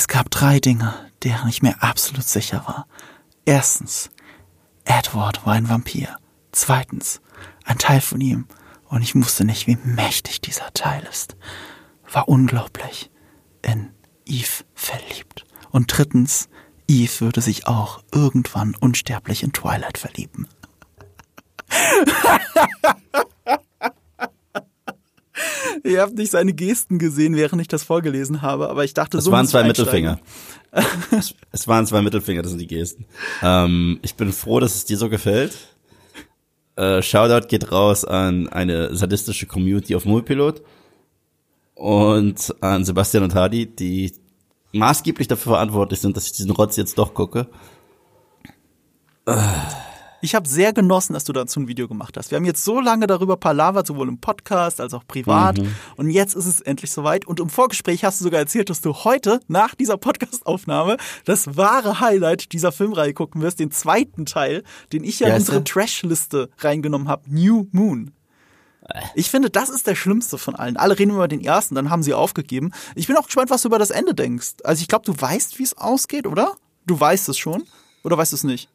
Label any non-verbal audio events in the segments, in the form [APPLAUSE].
Es gab drei Dinge, deren ich mir absolut sicher war. Erstens, Edward war ein Vampir. Zweitens, ein Teil von ihm, und ich wusste nicht, wie mächtig dieser Teil ist, war unglaublich in Eve verliebt. Und drittens, Eve würde sich auch irgendwann unsterblich in Twilight verlieben. [LAUGHS] Ihr habt nicht seine Gesten gesehen, während ich das vorgelesen habe, aber ich dachte, Es so waren zwei einsteigen. Mittelfinger. [LAUGHS] es, es waren zwei Mittelfinger, das sind die Gesten. Ähm, ich bin froh, dass es dir so gefällt. Äh, Shoutout geht raus an eine sadistische Community auf Moviepilot und an Sebastian und Hadi, die maßgeblich dafür verantwortlich sind, dass ich diesen Rotz jetzt doch gucke. Ich habe sehr genossen, dass du dazu ein Video gemacht hast. Wir haben jetzt so lange darüber palavert, sowohl im Podcast als auch privat. Und jetzt ist es endlich soweit. Und im Vorgespräch hast du sogar erzählt, dass du heute nach dieser Podcast-Aufnahme das wahre Highlight dieser Filmreihe gucken wirst, den zweiten Teil, den ich ja in unsere? Trash-Liste reingenommen habe, New Moon. Ich finde, das ist der schlimmste von allen. Alle reden über den ersten, dann haben sie aufgegeben. Ich bin auch gespannt, was du über das Ende denkst. Also ich glaube, du weißt, wie es ausgeht, oder? Du weißt es schon. Oder weißt du es nicht?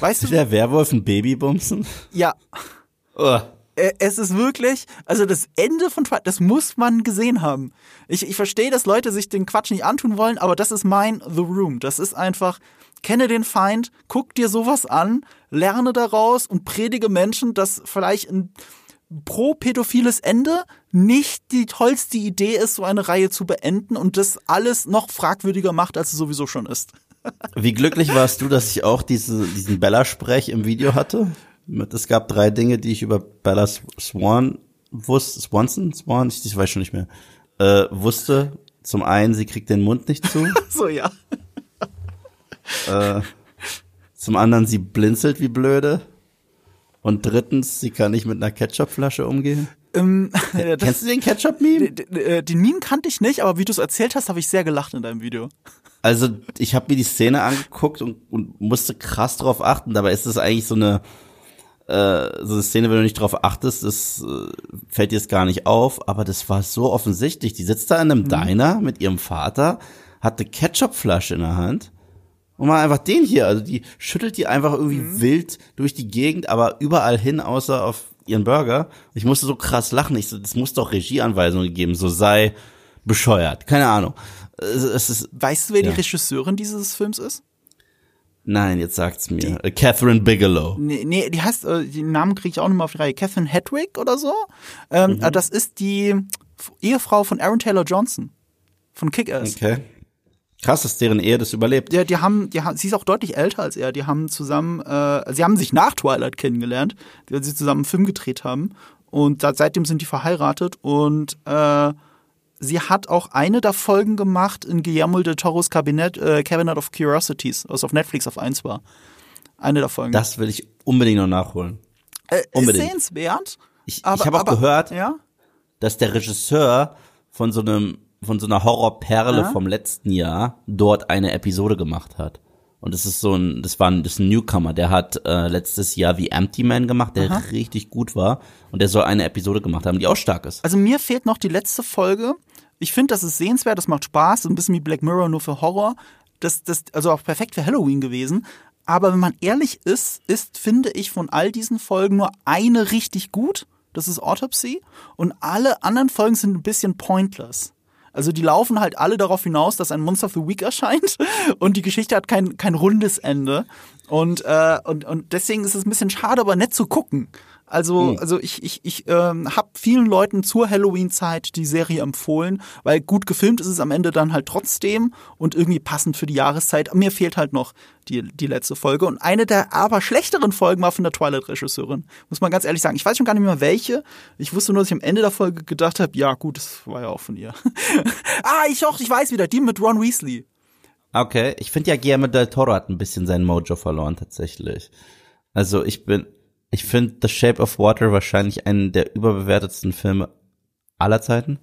Weißt du? Der Werwolf ein Baby bumsen? Ja, Oh. es ist wirklich, also das Ende von Twilight, das muss man gesehen haben. Ich, ich verstehe, dass Leute sich den Quatsch nicht antun wollen, aber das ist mein The Room. Das ist einfach, kenne den Feind, guck dir sowas an, lerne daraus und predige Menschen, dass vielleicht ein pro-pädophiles Ende nicht die tollste Idee ist, so eine Reihe zu beenden und das alles noch fragwürdiger macht, als es sowieso schon ist. Wie glücklich warst du, dass ich auch diese, diesen Bella-Sprech im Video hatte? Es gab drei Dinge, die ich über Bella Swan wusste, Swanson, Swan, ich, ich weiß schon nicht mehr, äh, wusste. Zum einen, sie kriegt den Mund nicht zu. [LAUGHS] So, ja. äh, zum anderen, sie blinzelt wie blöde. Und drittens, sie kann nicht mit einer Ketchupflasche umgehen. Ähm, das, Kennst du den Ketchup-Meme? d- d- äh, den Meme kannte ich nicht, aber wie du es erzählt hast, habe ich sehr gelacht in deinem Video. Also ich habe mir die Szene angeguckt und, und musste krass drauf achten. Dabei ist es eigentlich so eine äh, so eine Szene, wenn du nicht drauf achtest, das äh, fällt dir es gar nicht auf. Aber das war so offensichtlich. Die sitzt da in einem Diner mit ihrem Vater, Mhm. hat eine Ketchupflasche in der Hand und mal einfach den hier. Also die schüttelt die einfach irgendwie wild durch die Gegend, aber überall hin, außer auf ihren Burger. Ich musste so krass lachen. Ich so, das muss doch Regieanweisungen geben. So sei bescheuert. Keine Ahnung. Es ist Weißt du, wer Ja. die Regisseurin dieses Films ist? Nein, jetzt sagt's mir. Äh, Catherine Bigelow. Nee, nee die heißt, äh, den Namen kriege ich auch nicht mal auf die Reihe. Catherine Hedwig oder so. Ähm, äh, Das ist die Ehefrau von Aaron Taylor Johnson. Von Kick-Ass. Okay. Krass, dass deren Ehe das überlebt. Ja, die haben, die haben, sie ist auch deutlich älter als er. Die haben zusammen, äh, sie haben sich nach Twilight kennengelernt, weil sie zusammen einen Film gedreht haben. Und da, seitdem sind die verheiratet. Und äh, sie hat auch eine der Folgen gemacht in Guillermo del Toros Kabinett, äh, Cabinet of Curiosities, was auf Netflix auf eins war. Eine der Folgen. Das will ich unbedingt noch nachholen. äh, ist unbedingt. sehenswert. Ich, Aber, ich habe auch aber, gehört, Ja? dass der Regisseur von so einem von so einer Horrorperle Ja? vom letzten Jahr dort eine Episode gemacht hat. Und das ist so ein, das war ein, das ein Newcomer, der hat äh, letztes Jahr wie Empty Man gemacht, der richtig gut war. Und der soll eine Episode gemacht haben, die auch stark ist. Also mir fehlt noch die letzte Folge. Ich finde, das ist sehenswert, das macht Spaß, ein bisschen wie Black Mirror nur für Horror. Das, das, also auch perfekt für Halloween gewesen. Aber wenn man ehrlich ist, ist, finde ich, von all diesen Folgen nur eine richtig gut. Das ist Autopsy. Und alle anderen Folgen sind ein bisschen pointless. Also die laufen halt alle darauf hinaus, dass ein Monster of the Week [LAUGHS] erscheint und die Geschichte hat kein, kein rundes Ende. Und, äh, und, und deswegen ist es ein bisschen schade, aber nett zu gucken. Also, also ich, ich, ich ähm, habe vielen Leuten zur Halloween-Zeit die Serie empfohlen, weil gut gefilmt ist es am Ende dann halt trotzdem und irgendwie passend für die Jahreszeit. Mir fehlt halt noch die, die letzte Folge. Und eine der aber schlechteren Folgen war von der Twilight-Regisseurin. Muss man ganz ehrlich sagen. Ich weiß schon gar nicht mehr welche. Ich wusste nur, dass ich am Ende der Folge gedacht habe, ja gut, das war ja auch von ihr. [LAUGHS] ah, ich auch, ich weiß wieder, die mit Ron Weasley. Okay, ich finde ja Guillermo del Toro hat ein bisschen sein Mojo verloren tatsächlich. Also ich bin, ich finde The Shape of Water wahrscheinlich einen der überbewertetsten Filme aller Zeiten.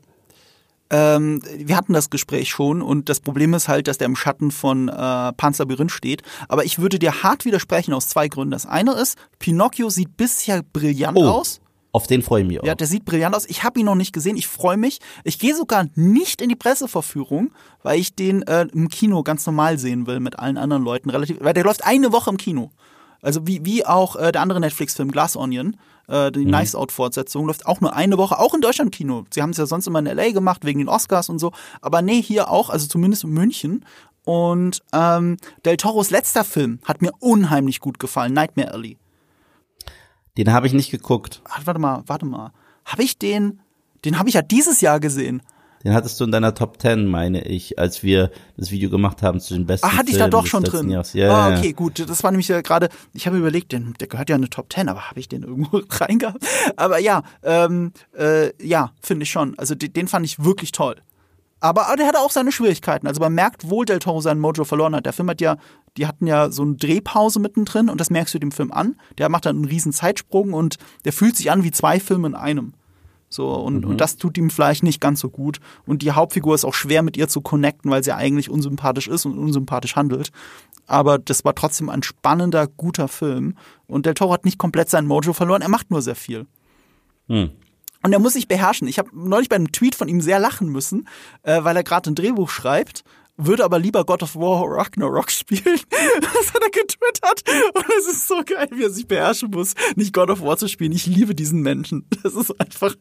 Ähm, wir hatten das Gespräch schon und das Problem ist halt, dass der im Schatten von äh, Panzerlabyrinth steht. Aber ich würde dir hart widersprechen aus zwei Gründen. Das eine ist, Pinocchio sieht bisher brillant Oh. aus. Auf den freue ich mich auch. Ja, der sieht brillant aus. Ich habe ihn noch nicht gesehen. Ich freue mich. Ich gehe sogar nicht in die Presseverführung, weil ich den äh, im Kino ganz normal sehen will mit allen anderen Leuten. Relativ, weil der läuft eine Woche im Kino. Also wie, wie auch äh, der andere Netflix-Film Glass Onion, äh, die mhm. Nice Out-Fortsetzung, läuft auch nur eine Woche, auch in Deutschland Kino. Sie haben es ja sonst immer in LA gemacht, wegen den Oscars und so. Aber nee, hier auch, also zumindest in München. Und ähm, Del Toros letzter Film hat mir unheimlich gut gefallen, Nightmare Alley. Den habe ich nicht geguckt. Ach, warte mal, warte mal. Habe ich den? Den habe ich ja dieses Jahr gesehen. Den hattest du in deiner Top 10, meine ich, als wir das Video gemacht haben zu den besten Ah, hatte ich da doch schon drin. Ja, ah, okay, gut. Das war nämlich ja gerade, ich habe überlegt, den, der gehört ja in eine Top 10, aber habe ich den irgendwo [LAUGHS] reingehabt? Aber ja, ähm, äh, ja, finde ich schon. Also den, den fand ich wirklich toll. Aber, aber der hatte auch seine Schwierigkeiten. Also man merkt, wo Del Toro seinen Mojo verloren hat. Der Film hat ja, die hatten ja so eine Drehpause mittendrin und das merkst du dem Film an. Der macht dann einen riesen Zeitsprung und der fühlt sich an wie zwei Filme in einem. So, und, mhm. und das tut ihm vielleicht nicht ganz so gut. Und die Hauptfigur ist auch schwer mit ihr zu connecten, weil sie eigentlich unsympathisch ist und unsympathisch handelt. Aber das war trotzdem ein spannender, guter Film. Und Del Toro hat nicht komplett seinen Mojo verloren, er macht nur sehr viel. Mhm. Und er muss sich beherrschen. Ich habe neulich bei einem Tweet von ihm sehr lachen müssen, äh, weil er gerade ein Drehbuch schreibt würde aber lieber God of War Ragnarok [LAUGHS] spielen. Das hat er getwittert. Und es ist so geil, wie er sich beherrschen muss, nicht God of War zu spielen. Ich liebe diesen Menschen. Das ist einfach.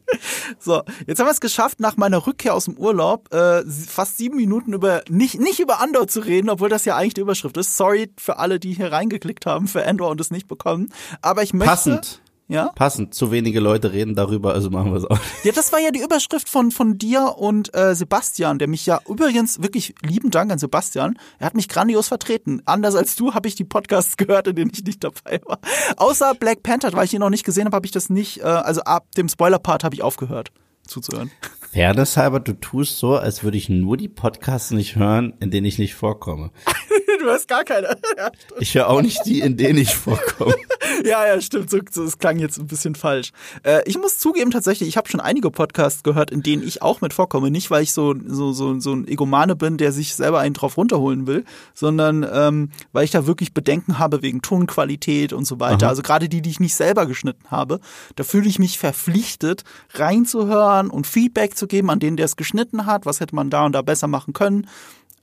So, jetzt haben wir es geschafft, nach meiner Rückkehr aus dem Urlaub äh, fast sieben Minuten über nicht, nicht über Andor zu reden, obwohl das ja eigentlich die Überschrift ist. Sorry für alle, die hier reingeklickt haben für Andor und es nicht bekommen. Aber ich möchte. Passend. Ja? Passend. Zu wenige Leute reden darüber, also machen wir es auch. Ja, das war ja die Überschrift von, von dir und äh, Sebastian, der mich ja übrigens wirklich lieben Dank an Sebastian. Er hat mich grandios vertreten. Anders als du habe ich die Podcasts [LAUGHS] gehört, in denen ich nicht dabei war. Außer Black Panther, weil ich ihn noch nicht gesehen habe, habe ich das nicht, äh, also ab dem Spoiler-Part habe ich aufgehört zuzuhören. Fairness halber, du tust so, als würde ich nur die Podcasts nicht hören, in denen ich nicht vorkomme. [LAUGHS] du hast gar keine. Ja, ich höre auch nicht die, in denen ich vorkomme. [LAUGHS] ja, ja, stimmt. So, so, das klang jetzt ein bisschen falsch. Äh, ich muss zugeben, tatsächlich, ich habe schon einige Podcasts gehört, in denen ich auch mit vorkomme. Nicht, weil ich so, so, so, so ein Egomane bin, der sich selber einen drauf runterholen will, sondern ähm, weil ich da wirklich Bedenken habe wegen Tonqualität und so weiter. Aha. Also gerade die, die ich nicht selber geschnitten habe, da fühle ich mich verpflichtet, reinzuhören und Feedback zu geben an den, der es geschnitten hat. Was hätte man da und da besser machen können?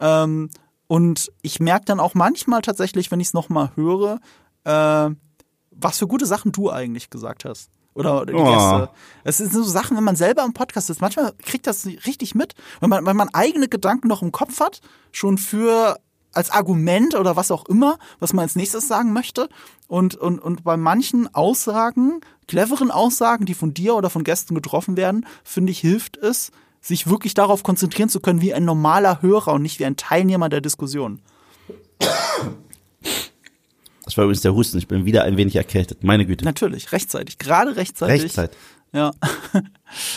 Ähm, und ich merke dann auch manchmal tatsächlich, wenn ich es nochmal höre, äh, was für gute Sachen du eigentlich gesagt hast. Oder die oh. Gäste. Es sind so Sachen, wenn man selber im Podcast ist, manchmal kriegt das richtig mit, wenn man, wenn man eigene Gedanken noch im Kopf hat, schon für als Argument oder was auch immer, was man als nächstes sagen möchte. Und, und, und bei manchen Aussagen, cleveren Aussagen, die von dir oder von Gästen getroffen werden, finde ich, hilft es, sich wirklich darauf konzentrieren zu können, wie ein normaler Hörer und nicht wie ein Teilnehmer der Diskussion. Das war übrigens der Husten. Ich bin wieder ein wenig erkältet. Meine Güte. Natürlich, rechtzeitig. Gerade rechtzeitig. Rechtzeitig. Ja. [LAUGHS]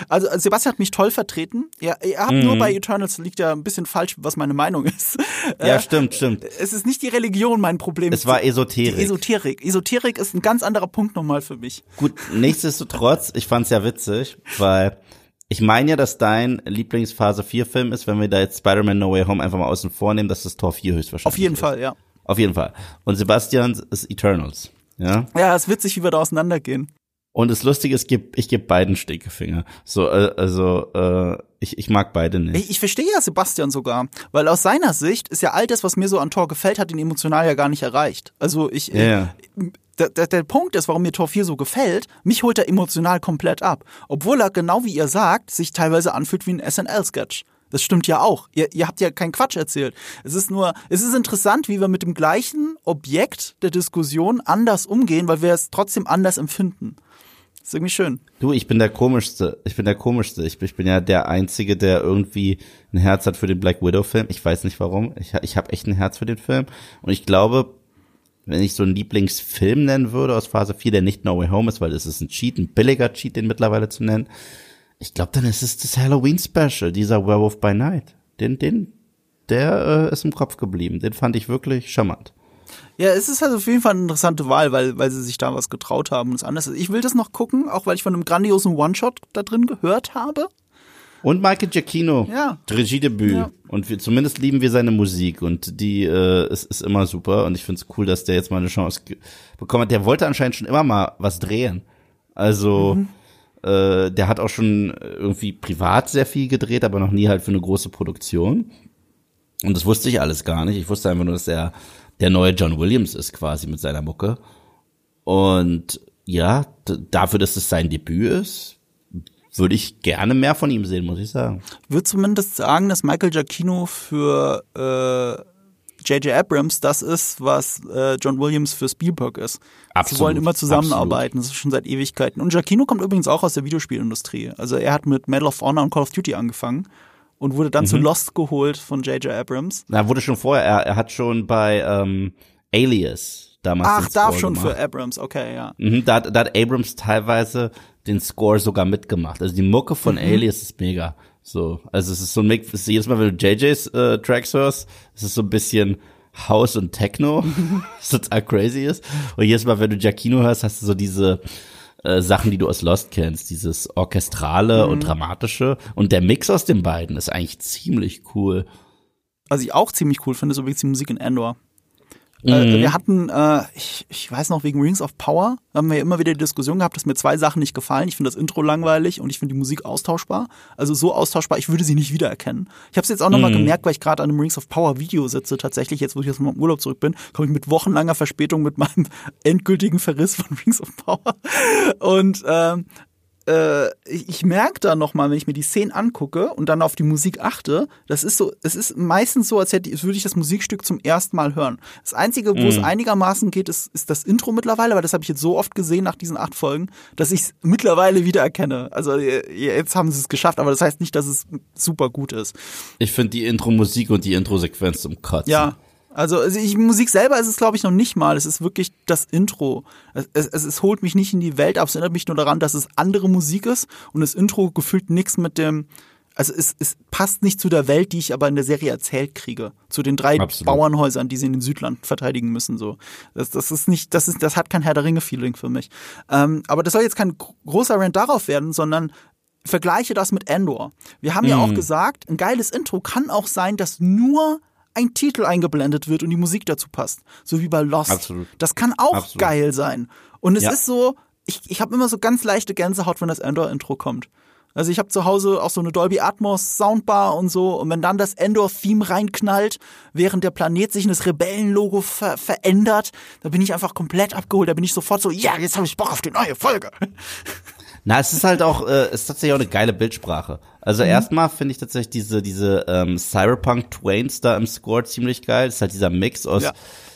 Also Sebastian hat mich toll vertreten. Ja, ihr habt mm. nur bei Eternals liegt ja ein bisschen falsch, was meine Meinung ist. Ja, äh, stimmt, stimmt. Es ist nicht die Religion mein Problem. Es war Esoterik. Die Esoterik. Esoterik ist ein ganz anderer Punkt nochmal für mich. Gut, nichtsdestotrotz, ich fand's ja witzig, weil ich meine ja, dass dein Lieblingsphase 4 Film ist, wenn wir da jetzt Spider-Man No Way Home einfach mal außen vornehmen, dass das Tor 4 höchstwahrscheinlich Auf jeden ist. Fall, ja. Auf jeden Fall. Und Sebastian ist Eternals. Ja, ja es ist witzig, wie wir da auseinandergehen. Und das Lustige ist, ich gebe beiden Stinkefinger. So, äh, also äh, ich, ich mag beide nicht. Ich, ich verstehe ja Sebastian sogar, weil aus seiner Sicht ist ja all das, was mir so an Tor gefällt, hat ihn emotional ja gar nicht erreicht. Also ich, ja. ich der, der, der Punkt ist, warum mir Tor 4 so gefällt, mich holt er emotional komplett ab. Obwohl er, genau wie ihr sagt, sich teilweise anfühlt wie ein SNL-Sketch. Das stimmt ja auch. Ihr, ihr habt ja keinen Quatsch erzählt. Es ist nur, es ist interessant, wie wir mit dem gleichen Objekt der Diskussion anders umgehen, weil wir es trotzdem anders empfinden. Ist irgendwie schön. Du, ich bin der komischste. Ich bin der komischste. Ich, ich bin ja der einzige, der irgendwie ein Herz hat für den Black Widow Film. Ich weiß nicht warum. Ich, ich habe echt ein Herz für den Film. Und ich glaube, wenn ich so einen Lieblingsfilm nennen würde aus Phase 4, der nicht No Way Home ist, weil es ist ein Cheat, ein billiger Cheat, den mittlerweile zu nennen. Ich glaube, dann ist es das Halloween Special, dieser Werewolf by Night. Den, den, der äh, ist im Kopf geblieben. Den fand ich wirklich charmant. Ja, es ist halt auf jeden Fall eine interessante Wahl, weil, weil sie sich da was getraut haben und es anders ist. Ich will das noch gucken, auch weil ich von einem grandiosen One-Shot da drin gehört habe. Und Michael Giacchino. Ja. Regiedebüt. Ja. Und wir, zumindest lieben wir seine Musik und die äh, ist, ist immer super. Und ich finde es cool, dass der jetzt mal eine Chance bekommen hat. Der wollte anscheinend schon immer mal was drehen. Also, mhm. Äh, der hat auch schon irgendwie privat sehr viel gedreht, aber noch nie halt für eine große Produktion. Und das wusste ich alles gar nicht. Ich wusste einfach nur, dass er der neue John Williams ist quasi mit seiner Mucke. Und ja, dafür, dass es sein Debüt ist, würde ich gerne mehr von ihm sehen, muss ich sagen. Ich würde zumindest sagen, dass Michael Giacchino für J.J. Äh, Abrams das ist, was äh, John Williams für Spielberg ist. Absolut, Sie wollen immer zusammenarbeiten, absolut. das ist schon seit Ewigkeiten. Und Giacchino kommt übrigens auch aus der Videospielindustrie. Also er hat mit Medal of Honor und Call of Duty angefangen und wurde dann mhm. zu Lost geholt von J.J. Abrams. Na, wurde schon vorher, er, er hat schon bei ähm, Alias damals. Ach, darf schon gemacht. für Abrams, okay, ja. Mhm, da, da hat Abrams teilweise den Score sogar mitgemacht. Also die Mucke von mhm. Alias ist mega. So, also es ist so ein Mix, jedes Mal, wenn du JJs äh, Tracks hörst, es ist so ein bisschen House und Techno, [LAUGHS] was total crazy ist. Und jedes Mal, wenn du Giacchino hörst, hast du so diese äh, Sachen, die du aus Lost kennst, dieses Orchestrale mhm. und Dramatische. Und der Mix aus den beiden ist eigentlich ziemlich cool. Was ich auch ziemlich cool finde, ist übrigens die Musik in Endor. Äh, mhm. wir hatten, äh, ich, ich weiß noch, wegen Rings of Power haben wir ja immer wieder die Diskussion gehabt, dass mir zwei Sachen nicht gefallen. Ich finde das Intro langweilig und ich finde die Musik austauschbar. Also so austauschbar, ich würde sie nicht wiedererkennen. Ich habe es jetzt auch nochmal mhm. gemerkt, weil ich gerade an einem Rings of Power Video sitze. Tatsächlich, jetzt wo ich jetzt mal im Urlaub zurück bin, komme ich mit wochenlanger Verspätung mit meinem [LAUGHS] endgültigen Verriss von Rings of Power. Und ähm, äh, ich, ich merke da nochmal, wenn ich mir die Szenen angucke und dann auf die Musik achte, das ist so, es ist meistens so, als hätte, als würde ich das Musikstück zum ersten Mal hören. Das Einzige, wo mm. es mhm. einigermaßen geht, ist, ist das Intro mittlerweile, aber das habe ich jetzt so oft gesehen nach diesen acht Folgen, dass ich es mittlerweile wieder erkenne. Also jetzt haben sie es geschafft, aber das heißt nicht, dass es super gut ist. Ich finde die Intro-Musik und die Intro-Sequenz zum Kotzen. Ja, also, also ich, Musik selber ist es, glaube ich, noch nicht mal. Es ist wirklich das Intro. Es, es, es holt mich nicht in die Welt ab. Es erinnert mich nur daran, dass es andere Musik ist und das Intro gefühlt nichts mit dem. Also es, es passt nicht zu der Welt, die ich aber in der Serie erzählt kriege. Zu den drei Absolut. Bauernhäusern, die sie in den Südland verteidigen müssen. So, das, das ist nicht, das ist, das hat kein Herr der Ringe Feeling für mich. Ähm, aber das soll jetzt kein großer Rant darauf werden, sondern vergleiche das mit Endor. Wir haben mm. ja auch mhm. gesagt, ein geiles Intro kann auch sein, dass nur ein Titel eingeblendet wird und die Musik dazu passt. So wie bei Lost. Absolut. Das kann auch Absolut. geil sein. Und es ja. ist so, ich, ich habe immer so ganz leichte Gänsehaut, wenn das Endor-Intro kommt. Also ich habe zu Hause auch so eine Dolby Atmos Soundbar und so und wenn dann das Endor-Theme reinknallt, während der Planet sich in das Rebellenlogo ver verändert, da bin ich einfach komplett abgeholt. Da bin ich sofort so, ja, jetzt habe ich Bock auf die neue Folge. Na, es ist halt auch, äh, es ist tatsächlich auch eine geile Bildsprache. Also mhm. erstmal finde ich tatsächlich diese, diese ähm, Cyberpunk Twains da im Score ziemlich geil. Das ist halt dieser Mix aus ja.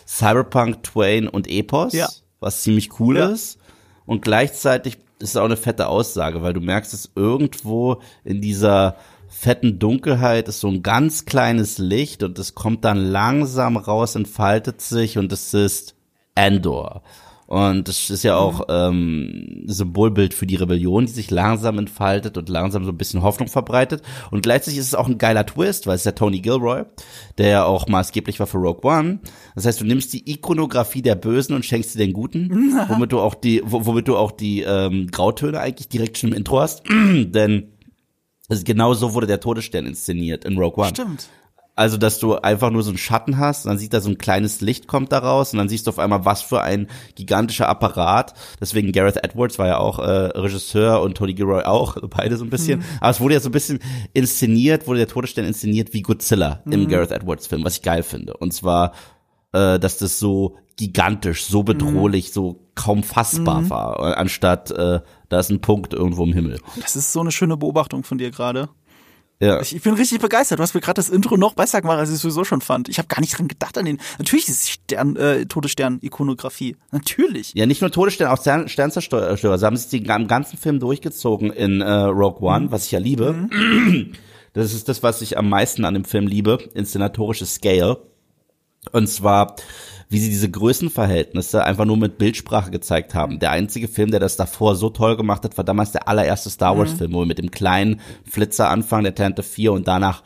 Cyberpunk, Twain und Epos, ja. was ziemlich cool ja. ist. Und gleichzeitig ist es auch eine fette Aussage, weil du merkst, dass irgendwo in dieser fetten Dunkelheit ist so ein ganz kleines Licht und es kommt dann langsam raus, entfaltet sich und es ist Endor. Und das ist ja auch ähm, Symbolbild für die Rebellion, die sich langsam entfaltet und langsam so ein bisschen Hoffnung verbreitet. Und gleichzeitig ist es auch ein geiler Twist, weil es ist ja Tony Gilroy, der ja auch maßgeblich war für Rogue One. Das heißt, du nimmst die Ikonografie der Bösen und schenkst sie den Guten, [LAUGHS] womit du auch die, womit du auch die ähm, Grautöne eigentlich direkt schon im Intro hast. [CLEARS THROAT] Denn also genau so wurde der Todesstern inszeniert in Rogue One. Stimmt. Also, dass du einfach nur so einen Schatten hast, dann sieht da so ein kleines Licht kommt da raus und dann siehst du auf einmal, was für ein gigantischer Apparat. Deswegen Gareth Edwards war ja auch äh, Regisseur und Tony Gilroy auch, [LAUGHS] beide so ein bisschen. Mhm. Aber es wurde ja so ein bisschen inszeniert, wurde der Todesstern inszeniert wie Godzilla mhm. im Gareth Edwards Film, was ich geil finde. Und zwar, äh, dass das so gigantisch, so bedrohlich, mhm. so kaum fassbar mhm. war, anstatt äh, da ist ein Punkt irgendwo im Himmel. Das ist so eine schöne Beobachtung von dir gerade. Ja. Ich, ich bin richtig begeistert. Du hast mir gerade das Intro noch besser gemacht, als ich es sowieso schon fand. Ich habe gar nicht dran gedacht an den. Natürlich ist Stern, äh, Todesstern-Ikonografie. Natürlich. Ja, nicht nur Todesstern, auch Stern, Sternzerstörer. Sie haben es den ganzen Film durchgezogen in äh, Rogue One, mhm. was ich ja liebe. Mhm. Das ist das, was ich am meisten an dem Film liebe. Inszenatorische Scale. Und zwar wie sie diese Größenverhältnisse einfach nur mit Bildsprache gezeigt haben. Der einzige Film, der das davor so toll gemacht hat, war damals der allererste Star Wars Film, mhm. wo wir mit dem kleinen Flitzer anfangen, der Tante 4 und danach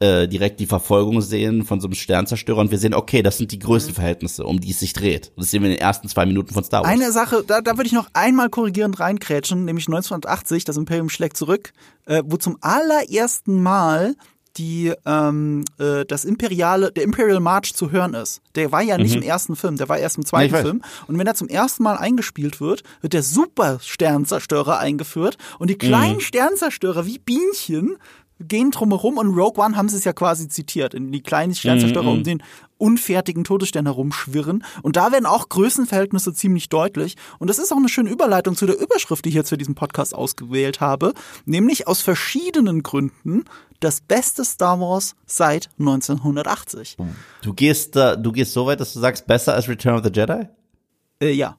äh, direkt die Verfolgung sehen von so einem Sternzerstörer und wir sehen, okay, das sind die Größenverhältnisse, um die es sich dreht. Und das sehen wir in den ersten zwei Minuten von Star Wars. Eine Sache, da, da würde ich noch einmal korrigierend reinkrätschen, nämlich 1980, das Imperium schlägt zurück, äh, wo zum allerersten Mal die ähm, äh, das imperiale, der Imperial March zu hören ist. Der war ja nicht Mhm. im ersten Film, der war erst im Ja, zweiten weiß. Film. Und wenn er zum ersten Mal eingespielt wird, wird der Super-Sternzerstörer eingeführt und die kleinen Mhm. Sternzerstörer wie Bienchen gehen drumherum und Rogue One haben sie es ja quasi zitiert, in die kleinen Sternzerstörer Mhm, um den unfertigen Todesstern herumschwirren. Und da werden auch Größenverhältnisse ziemlich deutlich. Und das ist auch eine schöne Überleitung zu der Überschrift, die ich jetzt für diesen Podcast ausgewählt habe, nämlich aus verschiedenen Gründen das beste Star Wars seit 1980. Du gehst du gehst so weit, dass du sagst, besser als Return of the Jedi? Äh, ja.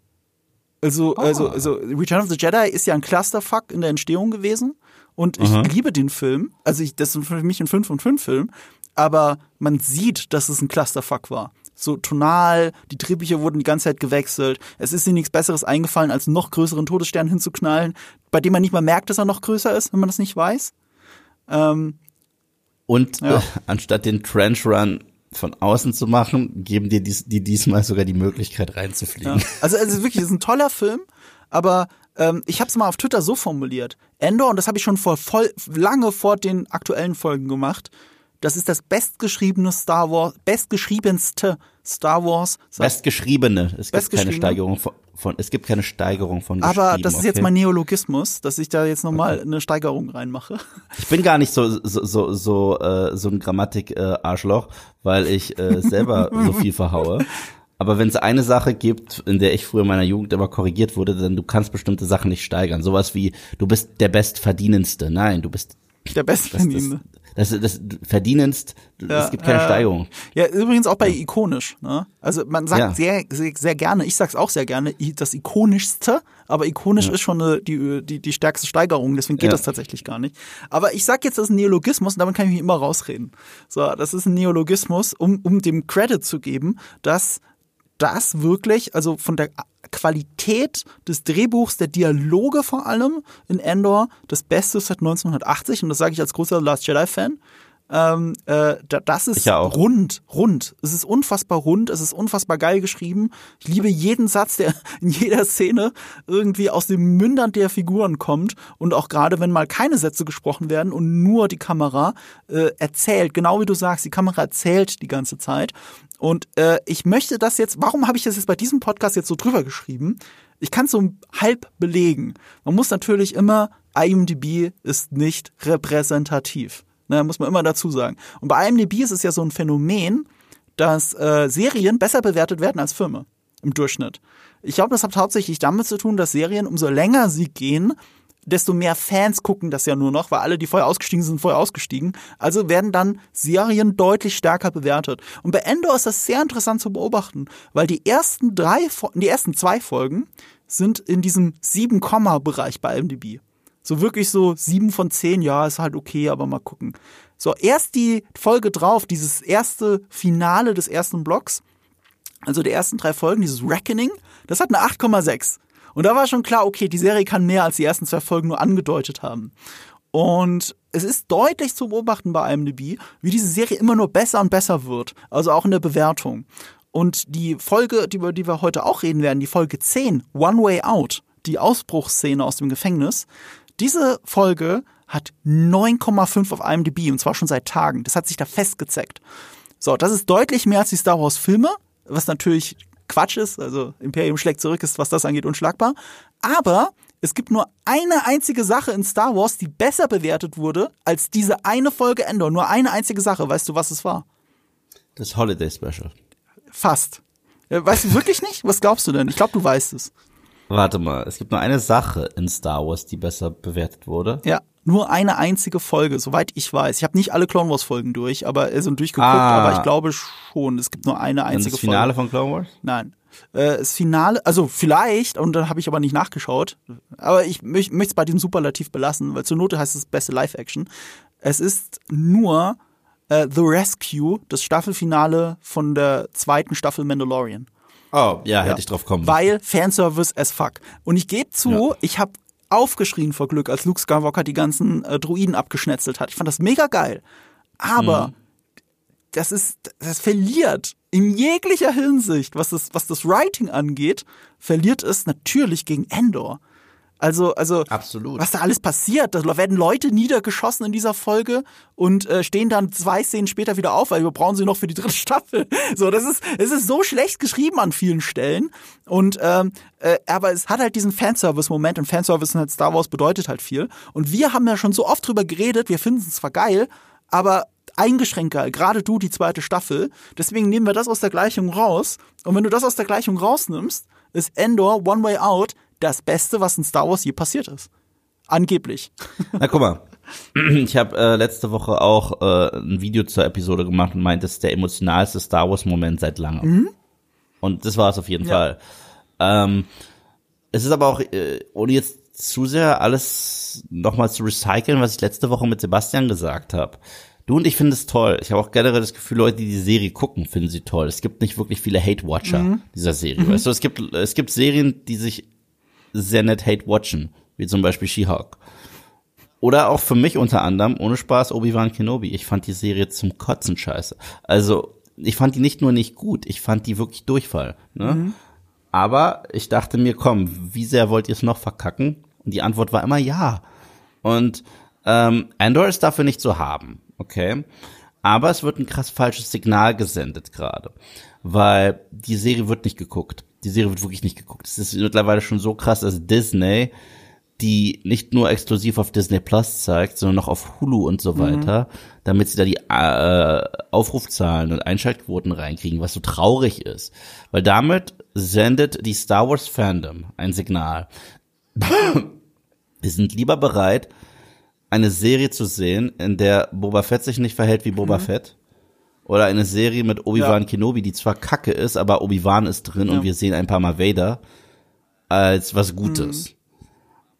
Also, also, Ah. also Return of the Jedi ist ja ein Clusterfuck in der Entstehung gewesen. Und ich liebe den Film. Also ich, das ist für mich ein 5 von 5 Film. Aber man sieht, dass es ein Clusterfuck war. So tonal, die Drehbücher wurden die ganze Zeit gewechselt. Es ist ihnen nichts Besseres eingefallen, als einen noch größeren Todesstern hinzuknallen, bei dem man nicht mal merkt, dass er noch größer ist, wenn man das nicht weiß. Ähm, Und Ja. äh, anstatt den Trench Run von außen zu machen, geben dir dies, die diesmal sogar die Möglichkeit reinzufliegen. Ja. Also es ist wirklich, es ist ein toller Film, aber ähm, ich habe es mal auf Twitter so formuliert. Endor, und das habe ich schon vor voll, lange vor den aktuellen Folgen gemacht, das ist das bestgeschriebene Star Wars, bestgeschriebenste Star Wars. Bestgeschriebene. Es gibt keine? Steigerung von, von, es gibt keine Steigerung von aber das ist jetzt okay? mein Neologismus, dass ich da jetzt nochmal eine Steigerung reinmache. Ich bin gar nicht so so so so, äh, so ein Grammatik äh, Arschloch, weil ich äh, selber so viel verhaue. [LAUGHS] Aber wenn es eine Sache gibt, in der ich früher in meiner Jugend immer korrigiert wurde, dann du kannst bestimmte Sachen nicht steigern. Sowas wie du bist der bestverdienendste. Nein, du bist Der das, das, bestverdienende. das, das, das verdienendst. Ja, es gibt keine äh, Steigerung. Ja, übrigens auch bei ikonisch. Ne? Also man sagt Ja. sehr, sehr, sehr gerne, ich sag's auch sehr gerne, das ikonischste, aber ikonisch ist schon eine, die, die, die stärkste Steigerung, deswegen geht Ja. das tatsächlich gar nicht. Aber ich sag jetzt, das ist ein Neologismus und damit kann ich mich immer rausreden. So, das ist ein Neologismus, um, um dem Credit zu geben, dass das wirklich, also von der Qualität des Drehbuchs, der Dialoge vor allem in Endor, das Beste ist seit 1980 und das sage ich als großer Last Jedi-Fan. Ähm, äh, da, das ist ja rund, rund. Es ist unfassbar rund, es ist unfassbar geil geschrieben. Ich liebe jeden Satz, der [LAUGHS] in jeder Szene irgendwie aus dem Mündern der Figuren kommt und auch gerade, wenn mal keine Sätze gesprochen werden und nur die Kamera äh, erzählt, genau wie du sagst, die Kamera erzählt die ganze Zeit. Und äh, ich möchte das jetzt, warum habe ich das jetzt bei diesem Podcast jetzt so drüber geschrieben? Ich kann es so halb belegen. Man muss natürlich immer, IMDb ist nicht repräsentativ. Ne, muss man immer dazu sagen. Und bei IMDb ist es ja so ein Phänomen, dass äh, Serien besser bewertet werden als Filme im Durchschnitt. Ich glaube, das hat hauptsächlich damit zu tun, dass Serien, umso länger sie gehen, desto mehr Fans gucken das ja nur noch, weil alle, die vorher ausgestiegen sind, vorher ausgestiegen. Also werden dann Serien deutlich stärker bewertet. Und bei Endor ist das sehr interessant zu beobachten, weil die ersten drei, die ersten zwei Folgen sind in diesem 7-Komma-Bereich bei IMDb. So wirklich so sieben von zehn, ja, ist halt okay, aber mal gucken. So, erst die Folge drauf, dieses erste Finale des ersten Blocks, also der ersten drei Folgen, dieses Reckoning, das hat eine 8,6. Und da war schon klar, okay, die Serie kann mehr als die ersten zwei Folgen nur angedeutet haben. Und es ist deutlich zu beobachten bei IMDb, wie diese Serie immer nur besser und besser wird. Also auch in der Bewertung. Und die Folge, über die wir heute auch reden werden, die Folge 10, One Way Out, die Ausbruchsszene aus dem Gefängnis, diese Folge hat 9,5 auf IMDb und zwar schon seit Tagen. Das hat sich da festgezeckt. So, das ist deutlich mehr als die Star Wars Filme, was natürlich Quatsch ist. Also Imperium schlägt zurück, ist was das angeht unschlagbar. Aber es gibt nur eine einzige Sache in Star Wars, die besser bewertet wurde als diese eine Folge Endor. Nur eine einzige Sache. Weißt du, was es war? Das Holiday Special. Fast. Äh, Weißt du wirklich nicht? Was glaubst du denn? Ich glaube, du weißt es. Warte mal, es gibt nur eine Sache in Star Wars, die besser bewertet wurde. Ja, nur eine einzige Folge, soweit ich weiß. Ich habe nicht alle Clone Wars Folgen durch, aber äh, sind durchgeguckt, Ah. aber ich glaube schon, es gibt nur eine einzige das Finale Folge. von Clone Wars? Nein. Äh, das Finale, also vielleicht, und dann habe ich aber nicht nachgeschaut, aber ich möchte es bei dem Superlativ belassen, weil zur Note heißt es beste Live-Action. Es ist nur äh, The Rescue, das Staffelfinale von der zweiten Staffel Mandalorian. Oh, ja, hätte ich drauf kommen. Weil Fanservice as fuck. Und ich gebe zu, Ja. ich habe aufgeschrien vor Glück, als Luke Skywalker die ganzen äh, Druiden abgeschnetzelt hat. Ich fand das mega geil. Aber Mhm. das ist, das verliert in jeglicher Hinsicht, was das, was das Writing angeht, verliert es natürlich gegen Endor. Also, also, Absolut. was da alles passiert. Da werden Leute niedergeschossen in dieser Folge und äh, stehen dann zwei Szenen später wieder auf, weil wir brauchen sie noch für die dritte Staffel. [LAUGHS] So, das ist, es ist so schlecht geschrieben an vielen Stellen. Und ähm, äh, aber es hat halt diesen Fanservice-Moment und Fanservice in halt Star Wars bedeutet halt viel. Und wir haben ja schon so oft drüber geredet, wir finden es zwar geil, aber eingeschränkt geil. Gerade du, die zweite Staffel. Deswegen nehmen wir das aus der Gleichung raus. Und wenn du das aus der Gleichung rausnimmst, ist Endor One Way Out das Beste, was in Star Wars je passiert ist. Angeblich. [LAUGHS] Na guck mal. Ich habe äh, letzte Woche auch äh, ein Video zur Episode gemacht und meinte, es ist der emotionalste Star Wars Moment seit langem. Und das war es auf jeden Ja. Fall. Ähm, es ist aber auch, äh, ohne jetzt zu sehr alles nochmal zu recyceln, was ich letzte Woche mit Sebastian gesagt habe. Du und ich finden es toll. Ich habe auch generell das Gefühl, Leute, die die Serie gucken, finden sie toll. Es gibt nicht wirklich viele Hate-Watcher dieser Serie. Weißt du, es gibt, es gibt Serien, die sich sehr nett Hate watchen, wie zum Beispiel She-Hulk. Oder auch für mich unter anderem, ohne Spaß, Obi-Wan Kenobi. Ich fand die Serie zum Kotzen scheiße. Also, ich fand die nicht nur nicht gut, ich fand die wirklich Durchfall. Ne? Aber ich dachte mir, komm, wie sehr wollt ihr es noch verkacken? Und die Antwort war immer ja. Und ähm, Andor ist dafür nicht zu haben, okay? Aber es wird ein krass falsches Signal gesendet gerade, weil die Serie wird nicht geguckt. Die Serie wird wirklich nicht geguckt. Es ist mittlerweile schon so krass, dass Disney die nicht nur exklusiv auf Disney Plus zeigt, sondern noch auf Hulu und so weiter, damit sie da die äh, Aufrufzahlen und Einschaltquoten reinkriegen, was so traurig ist. Weil damit sendet die Star Wars Fandom ein Signal. Wir sind lieber bereit, eine Serie zu sehen, in der Boba Fett sich nicht verhält wie Boba Fett. Oder eine Serie mit Obi-Wan Ja. Kenobi, die zwar kacke ist, aber Obi-Wan ist drin und wir sehen ein paar Mal Vader, als was Gutes.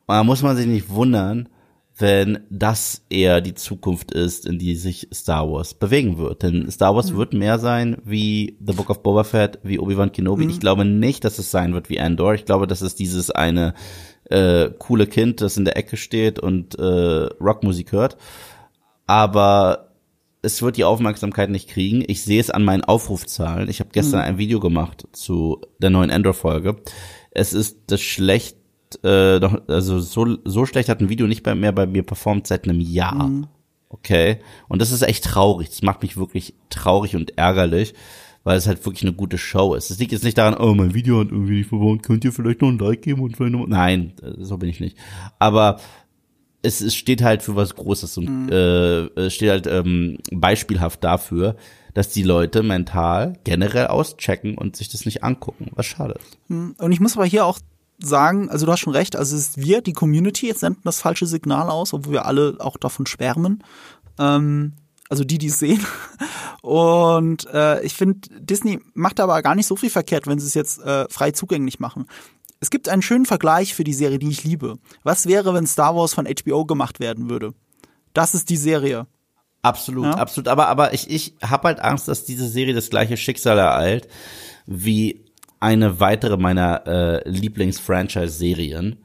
Und da muss man sich nicht wundern, wenn das eher die Zukunft ist, in die sich Star Wars bewegen wird. Denn Star Wars wird mehr sein wie The Book of Boba Fett, wie Obi-Wan Kenobi. Ich glaube nicht, dass es sein wird wie Andor. Ich glaube, dass es dieses eine äh, coole Kind, das in der Ecke steht und äh, Rockmusik hört. Aber es wird die Aufmerksamkeit nicht kriegen. Ich sehe es an meinen Aufrufzahlen. Ich habe gestern ein Video gemacht zu der neuen Endor-Folge. Es ist das schlecht, äh, doch, also so, so schlecht hat ein Video nicht bei, mehr bei mir performt seit einem Jahr. Okay. Und das ist echt traurig. Das macht mich wirklich traurig und ärgerlich, weil es halt wirklich eine gute Show ist. Es liegt jetzt nicht daran, oh, mein Video hat irgendwie nicht verloren, könnt ihr vielleicht noch ein Like geben und vielleicht noch, nein, äh, so bin ich nicht. Aber es, es steht halt für was Großes und äh, es steht halt ähm, beispielhaft dafür, dass die Leute mental generell auschecken und sich das nicht angucken, was schade ist. Und ich muss aber hier auch sagen, also du hast schon recht, also es ist wir, die Community, jetzt senden das falsche Signal aus, obwohl wir alle auch davon schwärmen. Ähm, also die, die es sehen. [LAUGHS] Und äh, ich finde, Disney macht aber gar nicht so viel verkehrt, wenn sie es jetzt äh, frei zugänglich machen. Es gibt einen schönen Vergleich für die Serie, die ich liebe. Was wäre, wenn Star Wars von HBO gemacht werden würde? Das ist die Serie. Absolut, Ja. absolut. Aber, aber ich, ich habe halt Angst, dass diese Serie das gleiche Schicksal ereilt wie eine weitere meiner äh, Lieblings-Franchise-Serien.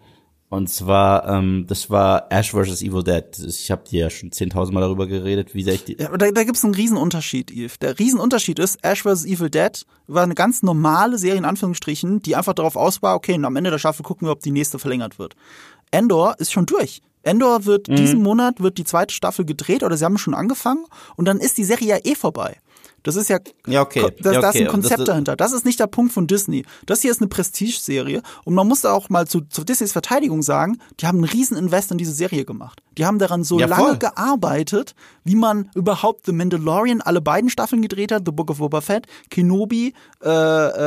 Und zwar, ähm, das war Ash vs. Evil Dead. Ich habe dir ja schon 10.000 Mal darüber geredet, wie sehr ich die. Ja, aber da, da gibt es einen Riesenunterschied, Yves. Der Riesenunterschied ist, Ash vs. Evil Dead war eine ganz normale Serie, in Anführungsstrichen, die einfach darauf aus war, okay, und am Ende der Staffel gucken wir, ob die nächste verlängert wird. Endor ist schon durch. Endor wird diesen Monat wird die zweite Staffel gedreht oder sie haben schon angefangen und dann ist die Serie ja eh vorbei. Das ist ja, Ja, okay. das, Ja, das ist okay. ein Konzept Das- dahinter. Das ist nicht der Punkt von Disney. Das hier ist eine Prestige-Serie und man muss da auch mal zu, zu Disneys Verteidigung sagen, die haben einen riesen Invest in diese Serie gemacht. Die haben daran so Ja, lange voll. gearbeitet, wie man überhaupt The Mandalorian alle beiden Staffeln gedreht hat, The Book of Boba Fett, Kenobi, äh,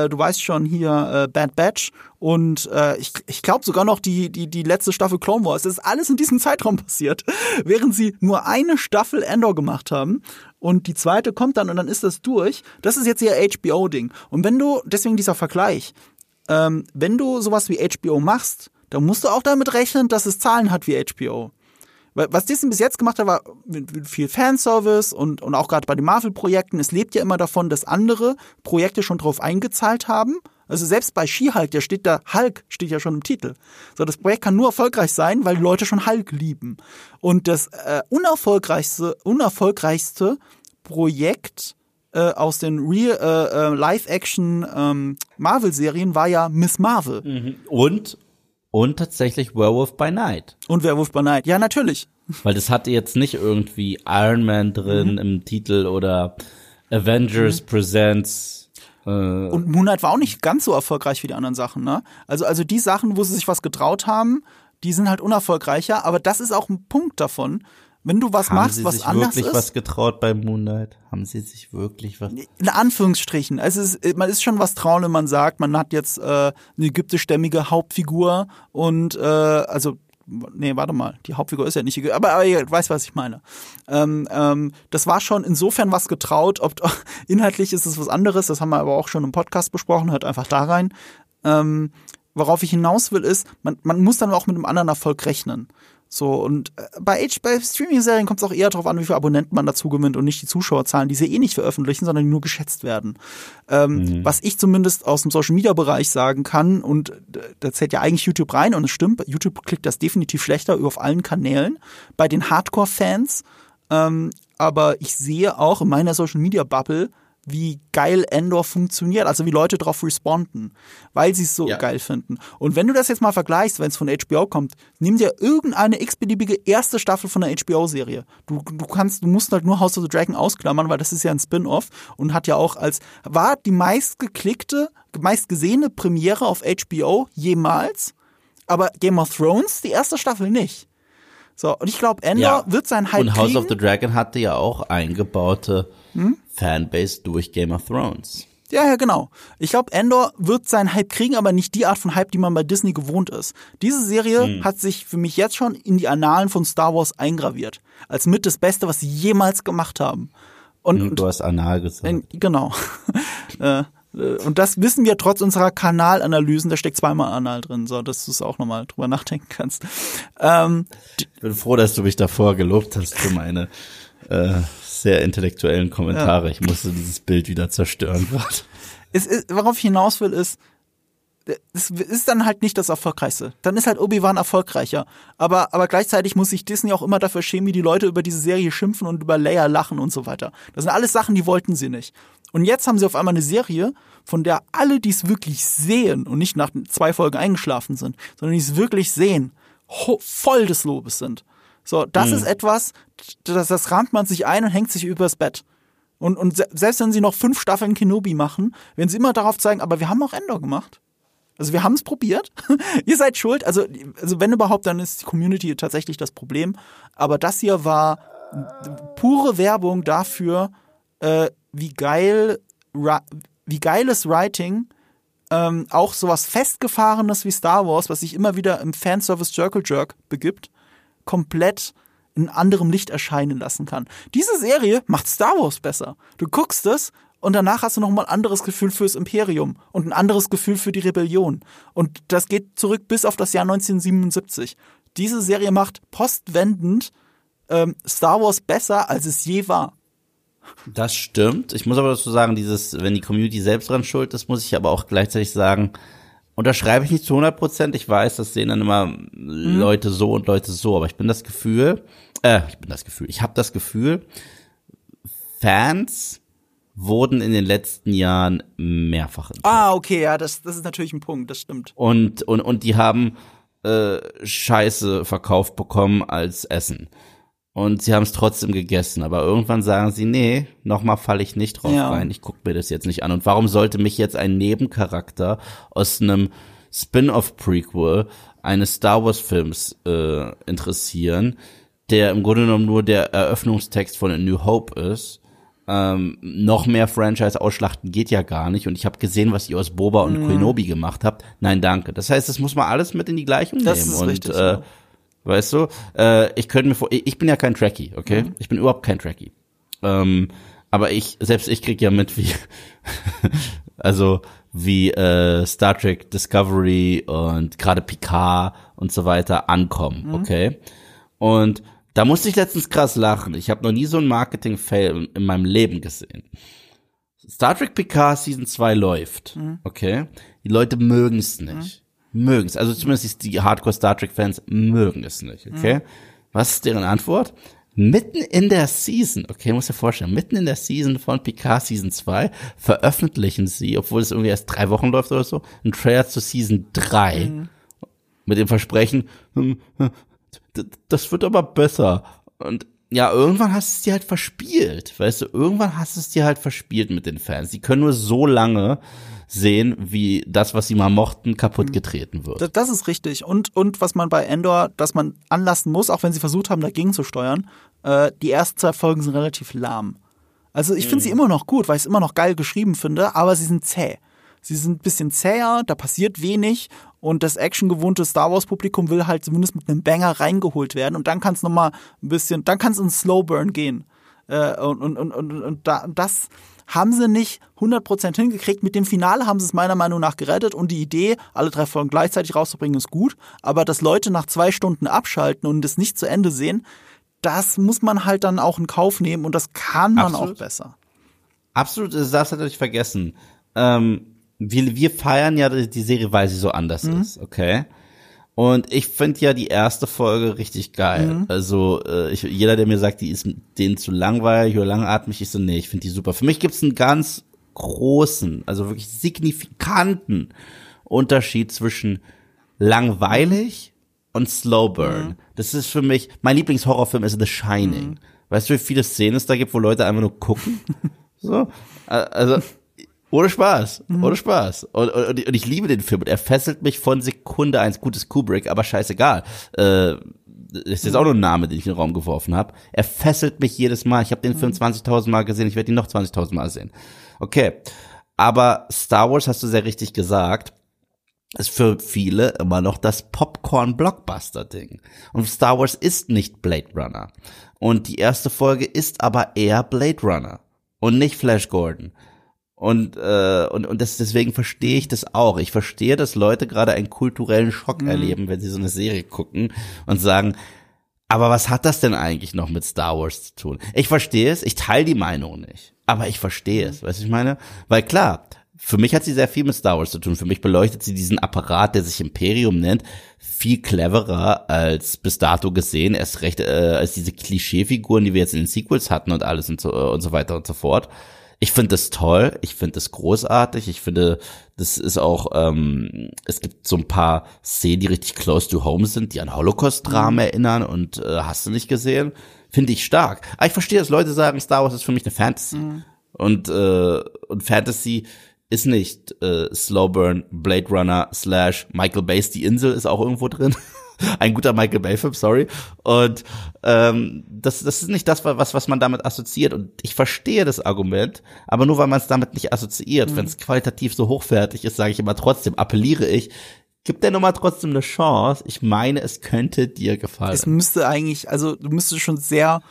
äh, du weißt schon hier äh, Bad Batch und äh, ich, ich glaube sogar noch die, die, die letzte Staffel Clone Wars. Das ist alles in diesem Zeitraum passiert, [LAUGHS] während sie nur eine Staffel Endor gemacht haben und die zweite kommt dann und dann ist das durch. Das ist jetzt ihr HBO-Ding. Und wenn du, deswegen dieser Vergleich, ähm, wenn du sowas wie HBO machst, dann musst du auch damit rechnen, dass es Zahlen hat wie HBO. Was Disney bis jetzt gemacht hat, war mit viel Fanservice und, und auch gerade bei den Marvel-Projekten. Es lebt ja immer davon, dass andere Projekte schon drauf eingezahlt haben. Also selbst bei She-Hulk, der steht da, Hulk steht ja schon im Titel. So, das Projekt kann nur erfolgreich sein, weil die Leute schon Hulk lieben. Und das äh, unerfolgreichste, unerfolgreichste Projekt äh, aus den Real äh, äh, Live-Action ähm, Marvel-Serien war ja Miss Marvel. Und und tatsächlich Werewolf by Night. Und Werewolf by Night. Ja, natürlich. Weil das hatte jetzt nicht irgendwie Iron Man drin mhm. im Titel oder Avengers mhm. Presents. Äh und Moon Knight war auch nicht ganz so erfolgreich wie die anderen Sachen, ne? Also, also die Sachen, wo sie sich was getraut haben, die sind halt unerfolgreicher, aber das ist auch ein Punkt davon. Wenn du was Haben machst, Sie was sich anders wirklich ist. was getraut bei Moon Knight? Haben Sie sich wirklich was? In Anführungsstrichen. Es ist, man ist schon was trauen, wenn man sagt, man hat jetzt äh, eine ägyptischstämmige Hauptfigur und äh, also nee, warte mal, die Hauptfigur ist ja nicht Ägypter, aber, aber ihr weißt, was ich meine. Ähm, ähm, das war schon insofern was getraut, ob [LAUGHS] inhaltlich ist es was anderes, das haben wir aber auch schon im Podcast besprochen, hört einfach da rein. Ähm, worauf ich hinaus will, ist, man, man muss dann auch mit einem anderen Erfolg rechnen. So, und äh, bei, H bei Streaming-Serien kommt es auch eher darauf an, wie viele Abonnenten man dazu gewinnt und nicht die Zuschauerzahlen, die sie eh nicht veröffentlichen, sondern die nur geschätzt werden. Ähm, mhm. Was ich zumindest aus dem Social-Media-Bereich sagen kann, und da zählt ja eigentlich YouTube rein, und es stimmt, YouTube klickt das definitiv schlechter auf allen Kanälen. Bei den Hardcore-Fans, ähm, aber ich sehe auch in meiner Social-Media-Bubble, wie geil Endor funktioniert, also wie Leute drauf responden, weil sie es so ja. geil finden. Und wenn du das jetzt mal vergleichst, wenn es von HBO kommt, nimm dir irgendeine x-beliebige erste Staffel von einer HBO-Serie. Du, du kannst, du musst halt nur House of the Dragon ausklammern, weil das ist ja ein Spin-off und hat ja auch als, war die meistgeklickte, meistgesehene Premiere auf HBO jemals, aber Game of Thrones, die erste Staffel nicht. So, und ich glaube, Endor ja. wird sein Hype Und House kriegen. of the Dragon hatte ja auch eingebaute hm? Fanbase durch Game of Thrones. Ja, ja, genau. Ich glaube, Endor wird seinen Hype kriegen, aber nicht die Art von Hype, die man bei Disney gewohnt ist. Diese Serie hm. hat sich für mich jetzt schon in die Annalen von Star Wars eingraviert. Als mit das Beste, was sie jemals gemacht haben. Und, hm, du hast anal gesagt. Äh, genau. [LAUGHS] äh, und das wissen wir trotz unserer Kanalanalysen, da steckt zweimal Anal drin, so dass du es auch nochmal drüber nachdenken kannst. Ähm, ich bin froh, dass du mich davor gelobt hast für meine äh, sehr intellektuellen Kommentare. Ja. Ich musste dieses Bild wieder zerstören gerade. Es ist, worauf ich hinaus will, ist, es ist dann halt nicht das Erfolgreichste. Dann ist halt Obi-Wan erfolgreicher. Aber, aber gleichzeitig muss sich Disney auch immer dafür schämen, wie die Leute über diese Serie schimpfen und über Leia lachen und so weiter. Das sind alles Sachen, die wollten sie nicht. Und jetzt haben sie auf einmal eine Serie, von der alle, die es wirklich sehen und nicht nach zwei Folgen eingeschlafen sind, sondern die es wirklich sehen, voll des Lobes sind. So, das mhm. ist etwas, das, das rahmt man sich ein und hängt sich übers Bett. Und, und selbst wenn sie noch fünf Staffeln Kenobi machen, werden sie immer darauf zeigen, aber wir haben auch Endor gemacht. Also wir haben es probiert. [LAUGHS] Ihr seid schuld. Also, also wenn überhaupt, dann ist die Community tatsächlich das Problem. Aber das hier war pure Werbung dafür, äh, wie geil, wie geiles Writing ähm, auch sowas festgefahrenes wie Star Wars, was sich immer wieder im Fanservice Circle Jerk begibt, komplett in anderem Licht erscheinen lassen kann. Diese Serie macht Star Wars besser. Du guckst es und danach hast du nochmal ein anderes Gefühl fürs Imperium und ein anderes Gefühl für die Rebellion. Und das geht zurück bis auf das Jahr 1977. Diese Serie macht postwendend ähm, Star Wars besser, als es je war. Das stimmt. Ich muss aber dazu sagen, dieses, wenn die Community selbst dran schuld ist, muss ich aber auch gleichzeitig sagen, unterschreibe ich nicht zu 100 Prozent. Ich weiß, das sehen dann immer mhm. Leute so und Leute so, aber ich bin das Gefühl, äh, ich bin das Gefühl, ich habe das Gefühl, Fans wurden in den letzten Jahren mehrfach. Enttäuscht. Ah, okay, ja, das, das ist natürlich ein Punkt, das stimmt. Und, und, und die haben äh, Scheiße verkauft bekommen als Essen. Und sie haben es trotzdem gegessen. Aber irgendwann sagen sie, nee, nochmal falle ich nicht drauf ja. rein. Ich gucke mir das jetzt nicht an. Und warum sollte mich jetzt ein Nebencharakter aus einem Spin-off-Prequel eines Star Wars-Films äh, interessieren, der im Grunde genommen nur der Eröffnungstext von A New Hope ist? Ähm, noch mehr Franchise ausschlachten geht ja gar nicht. Und ich habe gesehen, was ihr aus Boba und mm. Kenobi gemacht habt. Nein, danke. Das heißt, das muss man alles mit in die Gleichung das nehmen. Und richtig, äh, ja. Weißt du? Äh, ich könnte mir vor, ich bin ja kein Trekkie, okay? Mhm. Ich bin überhaupt kein Trekkie. Ähm, aber ich, selbst ich krieg ja mit, wie, [LAUGHS] also wie äh, Star Trek Discovery und gerade Picard und so weiter ankommen, mhm. okay? Und da musste ich letztens krass lachen. Ich habe noch nie so ein Marketing-Fail in meinem Leben gesehen. Star Trek Picard Season 2 läuft, mhm. okay? Die Leute mögen es nicht. Mögen es. Also zumindest die Hardcore Star Trek Fans mögen es nicht, okay? Mhm. Was ist deren Antwort? Mitten in der Season, okay, muss dir vorstellen, mitten in der Season von Picard Season 2 veröffentlichen sie, obwohl es irgendwie erst drei Wochen läuft oder so, einen Trailer zu Season 3. Mhm. Mit dem Versprechen, hm, hm, das wird aber besser. Und ja, irgendwann hast du es dir halt verspielt. Weißt du, irgendwann hast du es dir halt verspielt mit den Fans. Die können nur so lange sehen, wie das, was sie mal mochten, kaputt getreten wird. Das, ist richtig. Und, und was man bei Endor, dass man anlassen muss, auch wenn sie versucht haben, dagegen zu steuern, äh, die ersten zwei Folgen sind relativ lahm. Also ich finde mhm. sie immer noch gut, weil ich es immer noch geil geschrieben finde, aber sie sind zäh. Sie sind ein bisschen zäher, da passiert wenig und das actiongewohnte Star Wars Publikum will halt zumindest mit einem Banger reingeholt werden und dann kann es nochmal ein bisschen, dann kann es in Slow Burn gehen. Äh, und, und, und, und, und da, das haben sie nicht 100% hingekriegt. Mit dem Finale haben sie es meiner Meinung nach gerettet und die Idee, alle drei Folgen gleichzeitig rauszubringen, ist gut. Aber dass Leute nach zwei Stunden abschalten und es nicht zu Ende sehen, das muss man halt dann auch in Kauf nehmen und das kann man Absolut. auch besser. Absolut, das darfst du natürlich vergessen. Ähm, wir, wir feiern ja die Serie, weil sie so anders mhm. ist, okay? Und ich finde ja die erste Folge richtig geil. Mhm. Also äh, ich, jeder, der mir sagt, die ist denen zu langweilig oder langatmig, ich so, nee, ich finde die super. Für mich gibt's einen ganz großen, also wirklich signifikanten Unterschied zwischen langweilig und Slow Burn. Mhm. Das ist für mich, mein Lieblingshorrorfilm ist The Shining. Mhm. Weißt du, wie viele Szenen es da gibt, wo Leute einfach nur gucken? [LAUGHS] so, also ohne Spaß, mhm. ohne Spaß. Und, und, und ich liebe den Film und er fesselt mich von Sekunde eins. Gutes Kubrick, aber scheißegal. Äh, ist jetzt auch nur ein Name, den ich in den Raum geworfen habe. Er fesselt mich jedes Mal. Ich habe den Film 20.000 mhm. Mal gesehen, ich werde ihn noch 20.000 Mal sehen. Okay, aber Star Wars hast du sehr richtig gesagt ist für viele immer noch das Popcorn-Blockbuster-Ding. Und Star Wars ist nicht Blade Runner. Und die erste Folge ist aber eher Blade Runner und nicht Flash Gordon. Und, äh, und, und das, deswegen verstehe ich das auch. Ich verstehe, dass Leute gerade einen kulturellen Schock mhm. erleben, wenn sie so eine Serie gucken und sagen, aber was hat das denn eigentlich noch mit Star Wars zu tun? Ich verstehe es, ich teile die Meinung nicht. Aber ich verstehe es, weißt du, ich meine? Weil klar, für mich hat sie sehr viel mit Star Wars zu tun. Für mich beleuchtet sie diesen Apparat, der sich Imperium nennt, viel cleverer als bis dato gesehen. Erst recht äh, als diese Klischeefiguren, die wir jetzt in den Sequels hatten und alles und so, äh, und so weiter und so fort. Ich finde das toll, ich finde das großartig, ich finde, das ist auch, ähm, es gibt so ein paar Szenen, die richtig close to home sind, die an Holocaust-Dramen mhm. erinnern und äh, hast du nicht gesehen? Finde ich stark. Aber ich verstehe, dass Leute sagen, Star Wars ist für mich eine Fantasy. Mhm. Und, äh, und Fantasy ist nicht äh, Slowburn, Blade Runner slash Michael Bay's Die Insel ist auch irgendwo drin. [LAUGHS] [LAUGHS] ein guter Michael Bay-Film, sorry. Und ähm, das, das ist nicht das, was, was man damit assoziiert. Und ich verstehe das Argument, aber nur weil man es damit nicht assoziiert, mhm. wenn es qualitativ so hochwertig ist, sage ich immer trotzdem, appelliere ich, gib der Nummer trotzdem eine Chance. Ich meine, es könnte dir gefallen. Es müsste eigentlich, also du müsstest schon sehr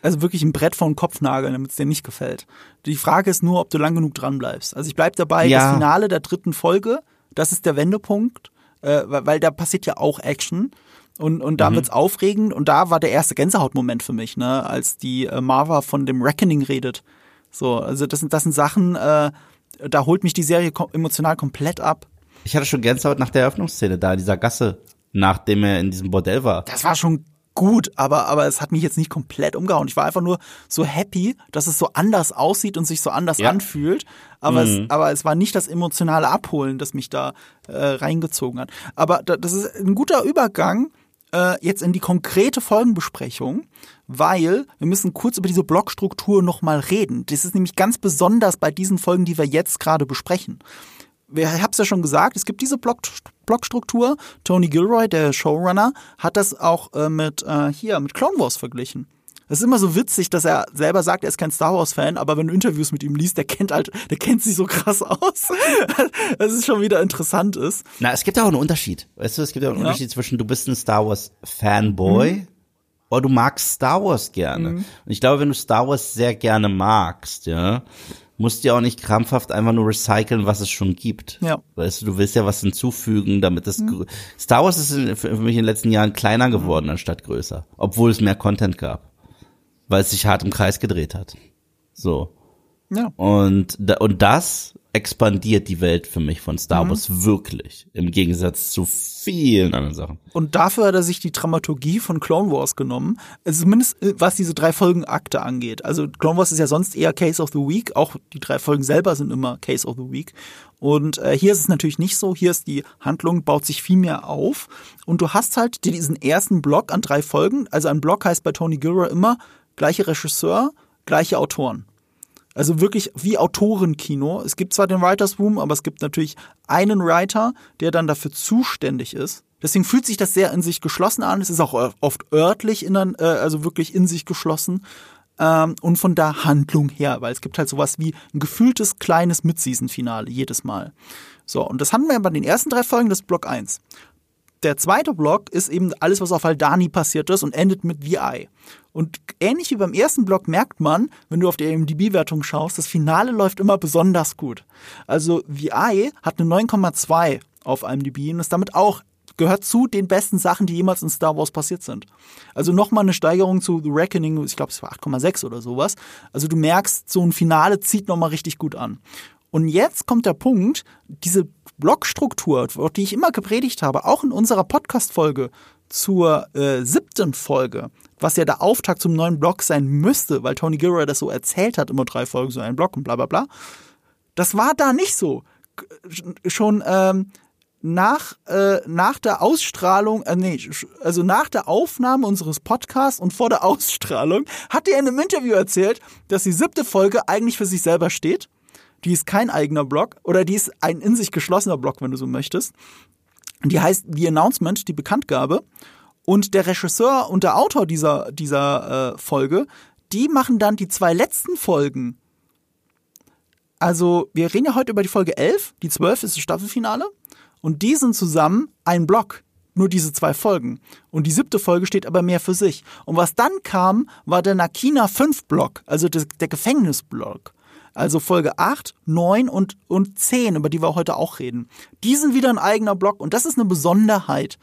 also wirklich ein Brett vor den Kopf nageln, damit es dir nicht gefällt. Die Frage ist nur, ob du lang genug dran bleibst. Also ich bleib dabei, ja. das Finale der dritten Folge, das ist der Wendepunkt äh, weil da passiert ja auch Action. Und, und da mhm. wird's aufregend und da war der erste Gänsehautmoment für mich, ne, als die äh, Marva von dem Reckoning redet. So, also das sind, das sind Sachen, äh, da holt mich die Serie kom emotional komplett ab. Ich hatte schon Gänsehaut nach der Eröffnungsszene da, in dieser Gasse, nachdem er in diesem Bordell war. Das war schon gut, aber, aber es hat mich jetzt nicht komplett umgehauen. Ich war einfach nur so happy, dass es so anders aussieht und sich so anders ja. anfühlt. Aber, mhm. es, aber es war nicht das emotionale Abholen, das mich da äh, reingezogen hat. Aber da, das ist ein guter Übergang äh, jetzt in die konkrete Folgenbesprechung, weil wir müssen kurz über diese Blockstruktur nochmal reden. Das ist nämlich ganz besonders bei diesen Folgen, die wir jetzt gerade besprechen ich habe es ja schon gesagt, es gibt diese Block, Blockstruktur. Tony Gilroy, der Showrunner, hat das auch äh, mit äh, hier mit Clone Wars verglichen. Es ist immer so witzig, dass er selber sagt, er ist kein Star Wars Fan, aber wenn du Interviews mit ihm liest, der kennt halt, der kennt sich so krass aus. [LAUGHS] dass es schon wieder interessant ist. Na, es gibt ja auch einen Unterschied. Weißt du, es gibt ja auch einen ja. Unterschied zwischen du bist ein Star Wars Fanboy mhm. oder du magst Star Wars gerne. Mhm. Und ich glaube, wenn du Star Wars sehr gerne magst, ja, musst ja auch nicht krampfhaft einfach nur recyceln, was es schon gibt. Ja. Weißt du, du willst ja was hinzufügen, damit das mhm. Star Wars ist für mich in den letzten Jahren kleiner geworden anstatt größer, obwohl es mehr Content gab, weil es sich hart im Kreis gedreht hat. So. Ja. Und und das expandiert die Welt für mich von Star Mhm. Wars wirklich. Im Gegensatz zu vielen anderen Sachen. Und dafür hat er sich die Dramaturgie von Clone Wars genommen. Also zumindest äh, was diese drei Folgen Akte angeht. Also Clone Wars ist ja sonst eher Case of the Week. Auch die drei Folgen selber sind immer Case of the Week. Und äh, hier ist es natürlich nicht so. Hier ist die Handlung, baut sich viel mehr auf. Und du hast halt diesen ersten Block an drei Folgen. Also ein Block heißt bei Tony Gilroy immer gleiche Regisseur, gleiche Autoren. Also wirklich wie Autorenkino. Es gibt zwar den Writers Room, aber es gibt natürlich einen Writer, der dann dafür zuständig ist. Deswegen fühlt sich das sehr in sich geschlossen an. Es ist auch oft örtlich, in, äh, also wirklich in sich geschlossen. Ähm, und von der Handlung her, weil es gibt halt sowas wie ein gefühltes kleines Mid-Season-Finale jedes Mal. So, und das haben wir bei den ersten drei Folgen, das ist Block 1. Der zweite Block ist eben alles, was auf Aldani passiert ist und endet mit VI. Und ähnlich wie beim ersten Block merkt man, wenn du auf die IMDb-Wertung schaust, das Finale läuft immer besonders gut. Also VI hat eine 9,2 auf IMDb und ist damit auch gehört zu den besten Sachen, die jemals in Star Wars passiert sind. Also nochmal eine Steigerung zu The Reckoning, ich glaube es war 8,6 oder sowas. Also du merkst, so ein Finale zieht nochmal richtig gut an. Und jetzt kommt der Punkt, diese Blockstruktur, die ich immer gepredigt habe, auch in unserer Podcast-Folge zur äh, siebten Folge, was ja der Auftakt zum neuen Block sein müsste, weil Tony Gilroy das so erzählt hat, immer drei Folgen so ein Block und bla bla bla. Das war da nicht so. Schon ähm, nach, äh, nach der Ausstrahlung, äh, nee, also nach der Aufnahme unseres Podcasts und vor der Ausstrahlung, hat er in einem Interview erzählt, dass die siebte Folge eigentlich für sich selber steht. Die ist kein eigener Blog oder die ist ein in sich geschlossener Blog, wenn du so möchtest. Die heißt The Announcement, die Bekanntgabe. Und der Regisseur und der Autor dieser, dieser äh, Folge, die machen dann die zwei letzten Folgen. Also, wir reden ja heute über die Folge 11, die 12 ist das Staffelfinale. Und die sind zusammen ein Block. Nur diese zwei Folgen. Und die siebte Folge steht aber mehr für sich. Und was dann kam, war der Nakina 5 Block, also der, der Gefängnisblock. Also Folge 8, 9 und, und 10, über die wir heute auch reden. Die sind wieder ein eigener Block und das ist eine Besonderheit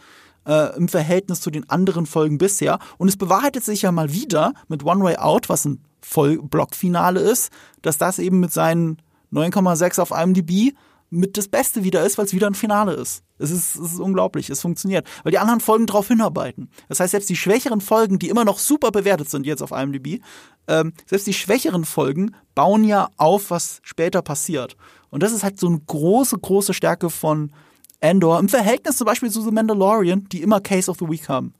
äh, im Verhältnis zu den anderen Folgen bisher. Und es bewahrheitet sich ja mal wieder mit One Way Out, was ein Vollblockfinale ist, dass das eben mit seinen 9,6 auf IMDb mit das Beste wieder ist, weil es wieder ein Finale ist. Es ist, es ist unglaublich, es funktioniert. Weil die anderen Folgen darauf hinarbeiten. Das heißt, selbst die schwächeren Folgen, die immer noch super bewertet sind jetzt auf IMDb, ähm, selbst die schwächeren Folgen bauen ja auf, was später passiert. Und das ist halt so eine große, große Stärke von Endor im Verhältnis zum Beispiel zu The Mandalorian, die immer Case of the Week haben.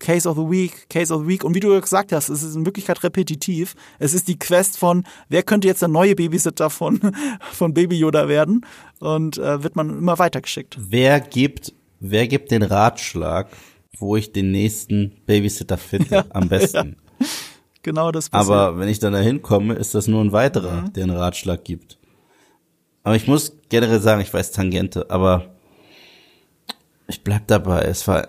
Case of the Week, Case of the Week. Und wie du gesagt hast, es ist in Wirklichkeit repetitiv. Es ist die Quest von, wer könnte jetzt der neue Babysitter von, [LAUGHS] von Baby Yoda werden? Und äh, wird man immer weitergeschickt. Wer gibt, wer gibt den Ratschlag, wo ich den nächsten Babysitter finde, Ja, am besten? [LAUGHS] Genau das passiert. Aber wenn ich dann dahin komme, ist das nur ein weiterer, Mhm. der einen Ratschlag gibt. Aber ich muss generell sagen, ich weiß Tangente, aber ich bleib dabei. Es war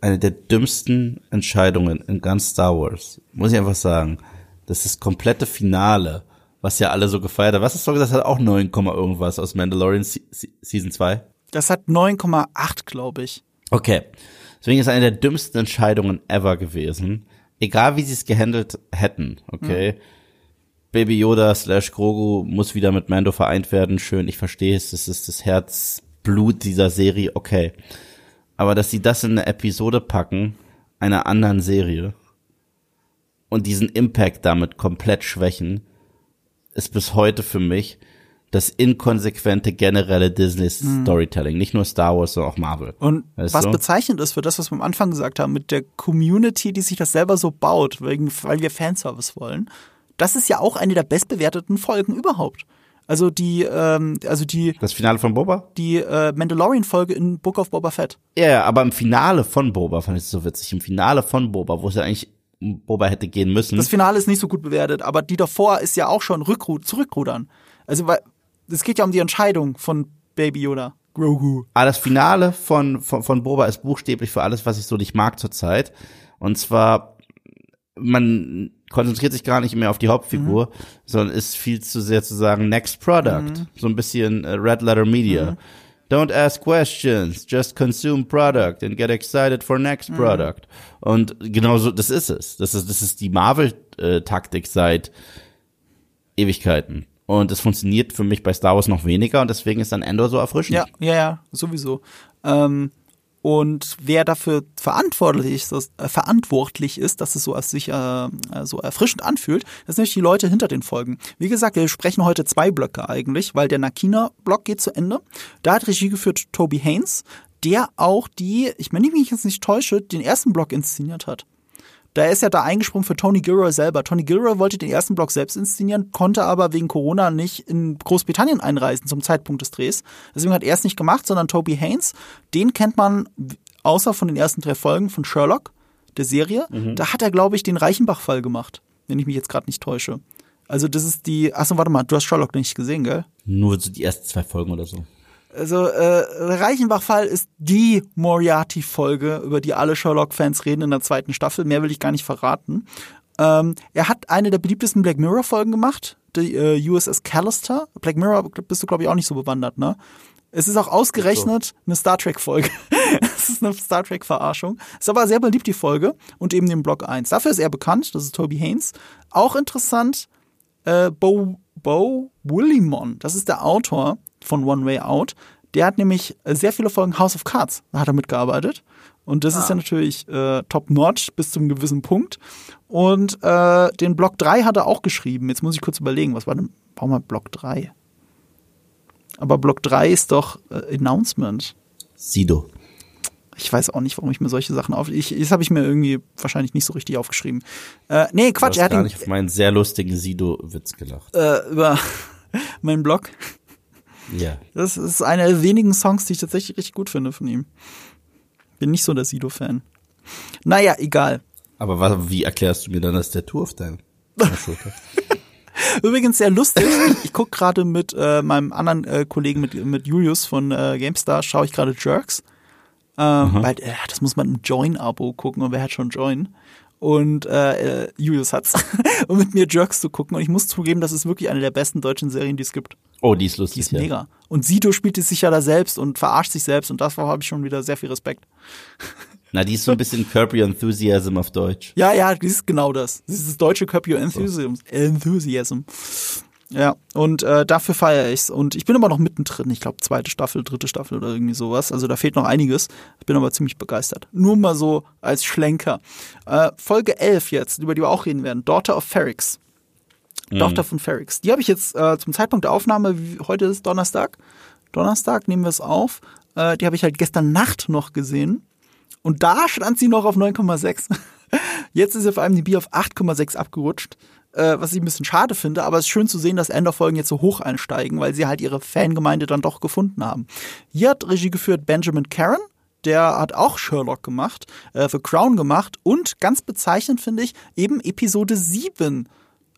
eine der dümmsten Entscheidungen in ganz Star Wars. Muss ich einfach sagen. Das ist das komplette Finale, was ja alle so gefeiert haben. Was hast du gesagt? Das hat auch 9, irgendwas aus Mandalorian Se Se Season 2? das hat 9,8, glaube ich. Okay. Deswegen ist eine der dümmsten Entscheidungen ever gewesen. Egal wie sie es gehandelt hätten, okay. Baby Yoda slash Grogu muss wieder mit Mando vereint werden. Schön, ich verstehe es. Das ist das Herzblut dieser Serie, okay. Aber dass sie das in eine Episode packen, einer anderen Serie, und diesen Impact damit komplett schwächen, ist bis heute für mich das inkonsequente generelle Disney Storytelling. Nicht nur Star Wars, sondern auch Marvel. Und Weißt was du? bezeichnend ist für das, was wir am Anfang gesagt haben, mit der Community, die sich das selber so baut, wegen, weil wir Fanservice wollen, das ist ja auch eine der bestbewerteten Folgen überhaupt. Also die, ähm, also die, Das Finale von Boba? die äh, Mandalorian-Folge in Book of Boba Fett. Ja, ja, aber im Finale von Boba fand ich es so witzig. Im Finale von Boba, wo es ja eigentlich um Boba hätte gehen müssen. Das Finale ist nicht so gut bewertet, aber die davor ist ja auch schon Rückru zurückrudern. Also weil es geht ja um die Entscheidung von Baby Yoda. Grogu. Aber das Finale von, von, von Boba ist buchstäblich für alles, was ich so nicht mag zurzeit. Und zwar, man konzentriert sich gar nicht mehr auf die Hauptfigur, sondern ist viel zu sehr zu sagen, next product. So ein bisschen äh, Red Letter Media. Don't ask questions, just consume product and get excited for next product. Und genau so, das ist es. Das ist, das ist die Marvel-Taktik seit Ewigkeiten. Und es funktioniert für mich bei Star Wars noch weniger und deswegen ist dann Endor so erfrischend. Ja, ja, ja, sowieso. Ähm, und wer dafür verantwortlich ist, dass, äh, verantwortlich ist, dass es so als sich äh, so erfrischend anfühlt, das sind nämlich die Leute hinter den Folgen. Wie gesagt, wir sprechen heute zwei Blöcke eigentlich, weil der Nakina-Block geht zu Ende. Da hat Regie geführt Toby Haynes, der auch die, ich meine, wenn ich mich jetzt nicht täusche, den ersten Block inszeniert hat. Da ist er da eingesprungen für Tony Gilroy selber. Tony Gilroy wollte den ersten Block selbst inszenieren, konnte aber wegen Corona nicht in Großbritannien einreisen zum Zeitpunkt des Drehs. Deswegen hat er es nicht gemacht, sondern Toby Haynes. Den kennt man außer von den ersten drei Folgen von Sherlock, der Serie. Mhm. Da hat er, glaube ich, den Reichenbach-Fall gemacht, wenn ich mich jetzt gerade nicht täusche. Also das ist die, achso, warte mal, du hast Sherlock nicht gesehen, gell? Nur so die ersten zwei Folgen oder so. Also äh, Reichenbach-Fall ist die Moriarty-Folge, über die alle Sherlock-Fans reden in der zweiten Staffel. Mehr will ich gar nicht verraten. Ähm, er hat eine der beliebtesten Black Mirror-Folgen gemacht, die äh, USS Callister. Black Mirror bist du, glaube ich, auch nicht so bewandert, ne? Es ist auch ausgerechnet eine Star Trek-Folge. [LAUGHS] es ist eine Star Trek-Verarschung. Ist aber sehr beliebt, die Folge. Und eben den Block 1. Dafür ist er bekannt. Das ist Toby Haynes. Auch interessant, äh, Bo, Bo Willimon. Das ist der Autor von One Way Out. Der hat nämlich sehr viele Folgen House of Cards, da hat er mitgearbeitet. Und das ah. ist ja natürlich äh, top-notch bis zum gewissen Punkt. Und äh, den Block 3 hat er auch geschrieben. Jetzt muss ich kurz überlegen, was war denn, warum mal Block 3? Aber Block 3 ist doch äh, Announcement. Sido. Ich weiß auch nicht, warum ich mir solche Sachen auf. Ich, das habe ich mir irgendwie wahrscheinlich nicht so richtig aufgeschrieben. Äh, nee, Quatsch. Du hast er hat gar nicht auf meinen sehr lustigen Sido-Witz gelacht. Äh, über [LAUGHS] meinen Blog. Ja. Das ist einer der wenigen Songs, die ich tatsächlich richtig gut finde von ihm. Bin nicht so der Sido-Fan. Naja, egal. Aber was, wie erklärst du mir dann das Tattoo auf deiner [LAUGHS] Schulter? Übrigens sehr lustig. Ich gucke gerade mit äh, meinem anderen äh, Kollegen, mit, mit Julius von äh, GameStar, schaue ich gerade Jerks. Ähm, weil, äh, das muss man im Join-Abo gucken und wer hat schon Join? Und äh, äh, Julius hat's, [LAUGHS] um mit mir Jerks zu gucken. Und ich muss zugeben, das ist wirklich eine der besten deutschen Serien, die es gibt. Oh, die ist lustig. Die ist ja. mega. Und Sido spielt es sich ja da selbst und verarscht sich selbst und davor habe ich schon wieder sehr viel Respekt. [LAUGHS] Na, die ist so ein bisschen Curb Your Enthusiasm auf Deutsch. Ja, ja, die ist genau das. Das ist das deutsche Curb Your Enthusiasm. So. Enthusiasm. Ja, und äh, dafür feiere ich's. Und ich bin aber noch mittendrin. Ich glaube, zweite Staffel, dritte Staffel oder irgendwie sowas. Also da fehlt noch einiges. Ich bin aber ziemlich begeistert. Nur mal so als Schlenker. Äh, Folge 11 jetzt, über die wir auch reden werden. Daughter of Ferrix. Mhm. Tochter von Ferrix. Die habe ich jetzt äh, zum Zeitpunkt der Aufnahme, wie, heute ist Donnerstag. Donnerstag nehmen wir es auf. Äh, die habe ich halt gestern Nacht noch gesehen. Und da stand sie noch auf 9,6. [LAUGHS] Jetzt ist sie auf einem DB auf 8,6 abgerutscht äh, was ich ein bisschen schade finde, aber es ist schön zu sehen, dass Ender-Folgen jetzt so hoch einsteigen, weil sie halt ihre Fangemeinde dann doch gefunden haben. Hier hat Regie geführt Benjamin Karen, der hat auch Sherlock gemacht, äh, The Crown gemacht und ganz bezeichnend finde ich eben Episode 7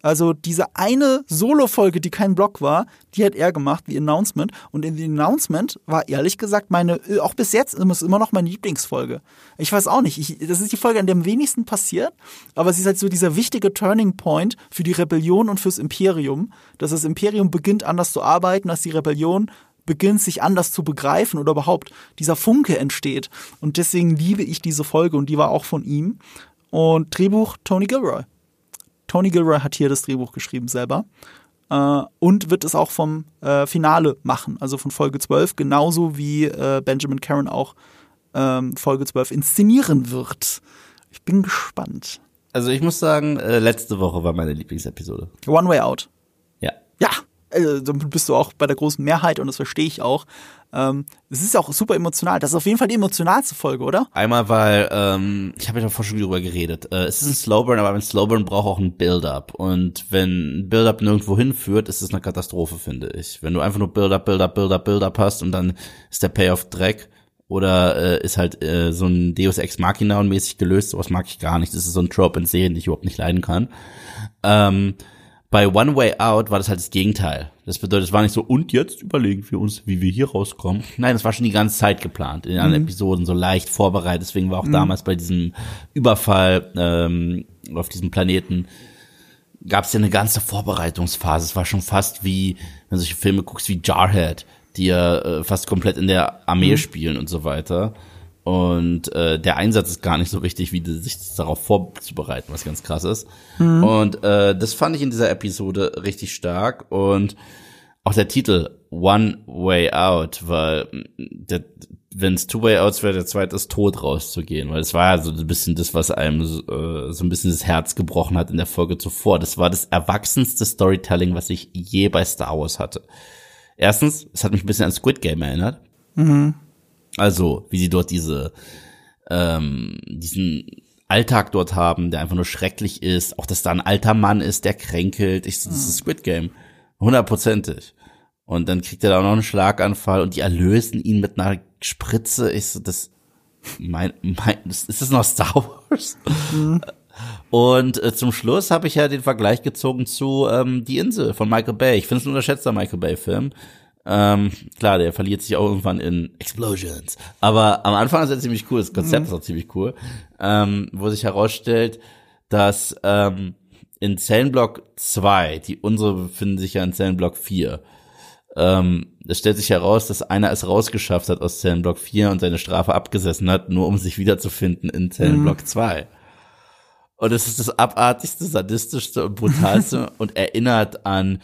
also diese eine Solo-Folge, die kein Blog war, die hat er gemacht, wie Announcement. Und in The Announcement war ehrlich gesagt meine, auch bis jetzt ist immer noch meine Lieblingsfolge. Ich weiß auch nicht, ich, das ist die Folge, an der am wenigsten passiert, aber sie ist halt so dieser wichtige Turning Point für die Rebellion und fürs Imperium, dass das Imperium beginnt anders zu arbeiten, dass die Rebellion beginnt, sich anders zu begreifen oder überhaupt dieser Funke entsteht. Und deswegen liebe ich diese Folge und die war auch von ihm. Und Drehbuch Tony Gilroy. Tony Gilroy hat hier das Drehbuch geschrieben selber. Äh, und wird es auch vom äh, Finale machen, also von Folge 12, genauso wie äh, Benjamin Karen auch ähm, Folge 12 inszenieren wird. Ich bin gespannt. Also ich muss sagen, äh, letzte Woche war meine Lieblingsepisode. One Way Out. Ja. Ja, also, bist du auch bei der großen Mehrheit und das verstehe ich auch. Ähm, es ist auch super emotional. Das ist auf jeden Fall die emotionalste Folge, oder? Einmal, weil, ähm, ich habe ja davor schon drüber geredet. Äh, es ist ein Slowburn, aber ein Slowburn braucht auch ein Build-up. Und wenn ein Build-up nirgendwo hinführt, ist es eine Katastrophe, finde ich. Wenn du einfach nur Build-up, Build-up, Build-up, Build-up hast und dann ist der Payoff Dreck oder äh, ist halt äh, so ein Deus Ex Machina und mäßig gelöst, sowas mag ich gar nicht. Das ist so ein Trope in Serien, die ich überhaupt nicht leiden kann. Ähm, bei One Way Out war das halt das Gegenteil. Das bedeutet, es war nicht so, und jetzt überlegen wir uns, wie wir hier rauskommen. Nein, das war schon die ganze Zeit geplant, in allen mhm. Episoden so leicht vorbereitet. Deswegen war auch mhm. damals bei diesem Überfall ähm, auf diesem Planeten gab es ja eine ganze Vorbereitungsphase. Es war schon fast wie, wenn du solche Filme guckst wie Jarhead, die ja äh, fast komplett in der Armee mhm. spielen und so weiter. Und äh, der Einsatz ist gar nicht so wichtig, wie sich darauf vorzubereiten, was ganz krass ist. Mhm. Und äh, das fand ich in dieser Episode richtig stark. Und auch der Titel One Way Out, weil der, wenn es Two Way Outs wäre, der zweite ist tot rauszugehen, weil es war ja so ein bisschen das, was einem äh, so ein bisschen das Herz gebrochen hat in der Folge zuvor. Das war das erwachsenste Storytelling, was ich je bei Star Wars hatte. Erstens, es hat mich ein bisschen an Squid Game erinnert. Mhm. Also, wie sie dort diese, ähm, diesen Alltag dort haben, der einfach nur schrecklich ist. Auch, dass da ein alter Mann ist, der kränkelt. Ich, das ist Squid Game. Hundertprozentig. Und dann kriegt er da auch noch einen Schlaganfall und die erlösen ihn mit einer Spritze. Ich so, das, mein, mein, ist das noch Star Wars? Mhm. Und äh, zum Schluss habe ich ja den Vergleich gezogen zu ähm, Die Insel von Michael Bay. Ich finde es ein unterschätzter Michael Bay-Film. Ähm, klar, der verliert sich auch irgendwann in Explosions. Aber am Anfang ist er ziemlich cool, das Konzept mhm. ist auch ziemlich cool, ähm, wo sich herausstellt, dass ähm, in Zellenblock 2, die unsere befinden sich ja in Zellenblock 4, ähm, es stellt sich heraus, dass einer es rausgeschafft hat aus Zellenblock 4 und seine Strafe abgesessen hat, nur um sich wiederzufinden in Zellenblock mhm. 2. Und es ist das abartigste, sadistischste und brutalste [LAUGHS] und erinnert an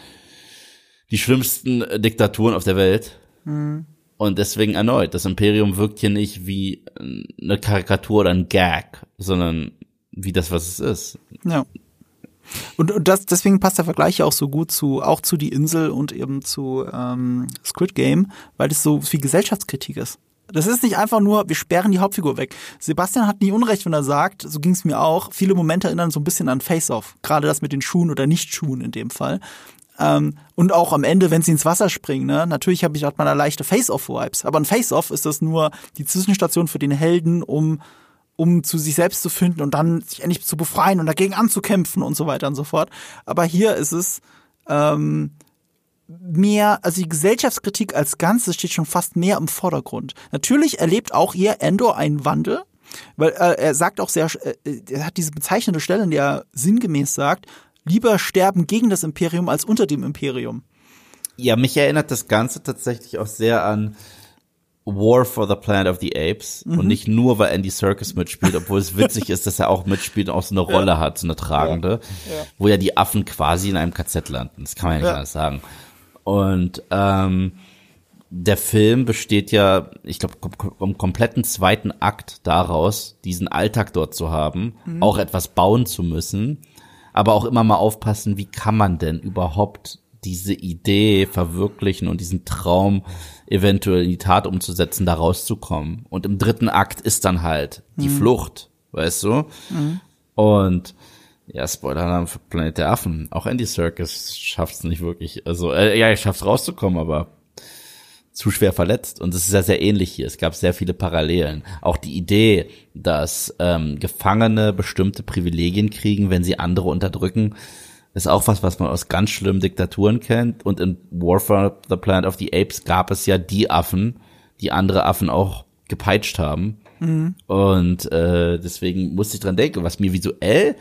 die schlimmsten äh, Diktaturen auf der Welt. Mhm. Und deswegen erneut, das Imperium wirkt hier nicht wie äh, eine Karikatur oder ein Gag, sondern wie das, was es ist. Ja. Und, und das, deswegen passt der Vergleich ja auch so gut zu, auch zu Die Insel und eben zu ähm, Squid Game, weil das so viel Gesellschaftskritik ist. Das ist nicht einfach nur, wir sperren die Hauptfigur weg. Sebastian hat nie Unrecht, wenn er sagt, so ging es mir auch, viele Momente erinnern so ein bisschen an Face-Off. Gerade das mit den Schuhen oder Nicht-Schuhen in dem Fall. Ähm, und auch am Ende, wenn sie ins Wasser springen, ne? natürlich habe ich hat man da leichte Face-Off-Vibes. Aber ein Face-Off ist das nur die Zwischenstation für den Helden, um um zu sich selbst zu finden und dann sich endlich zu befreien und dagegen anzukämpfen und so weiter und so fort. Aber hier ist es ähm, mehr, also die Gesellschaftskritik als Ganzes steht schon fast mehr im Vordergrund. Natürlich erlebt auch hier Endor einen Wandel, weil äh, er sagt auch sehr, äh, er hat diese bezeichnende Stelle, in der er sinngemäß sagt, lieber sterben gegen das Imperium als unter dem Imperium. Ja, mich erinnert das Ganze tatsächlich auch sehr an War for the Planet of the Apes mhm. und nicht nur, weil Andy Serkis mitspielt, obwohl es witzig ist, dass er auch mitspielt und auch so eine Rolle ja. hat, so eine tragende, ja. Ja. wo ja die Affen quasi in einem KZ landen. Das kann man ja nicht anders sagen. Und ähm, der Film besteht ja, ich glaube, im kompletten zweiten Akt daraus, diesen Alltag dort zu haben, mhm. auch etwas bauen zu müssen, aber auch immer mal aufpassen, wie kann man denn überhaupt diese Idee verwirklichen und diesen Traum eventuell in die Tat umzusetzen, da rauszukommen. Und im dritten Akt ist dann halt die mhm. Flucht, weißt du? Mhm. Und ja, Spoiler für Planet der Affen. Auch Andy Serkis schafft es nicht wirklich. Also, äh, ja, er schafft es rauszukommen, aber zu schwer verletzt. Und es ist ja sehr ähnlich hier. Es gab sehr viele Parallelen. Auch die Idee, dass ähm, Gefangene bestimmte Privilegien kriegen, wenn sie andere unterdrücken, ist auch was, was man aus ganz schlimmen Diktaturen kennt. Und in War for the Planet of the Apes gab es ja die Affen, die andere Affen auch gepeitscht haben. Mhm. Und äh, deswegen musste ich dran denken, was mir visuell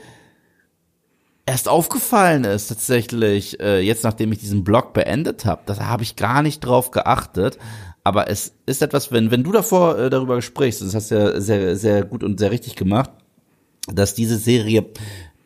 erst aufgefallen ist tatsächlich, äh, jetzt nachdem ich diesen Blog beendet habe, da habe ich gar nicht drauf geachtet. Aber es ist etwas, wenn, wenn du davor äh, darüber sprichst, das hast du ja sehr, sehr gut und sehr richtig gemacht, dass diese Serie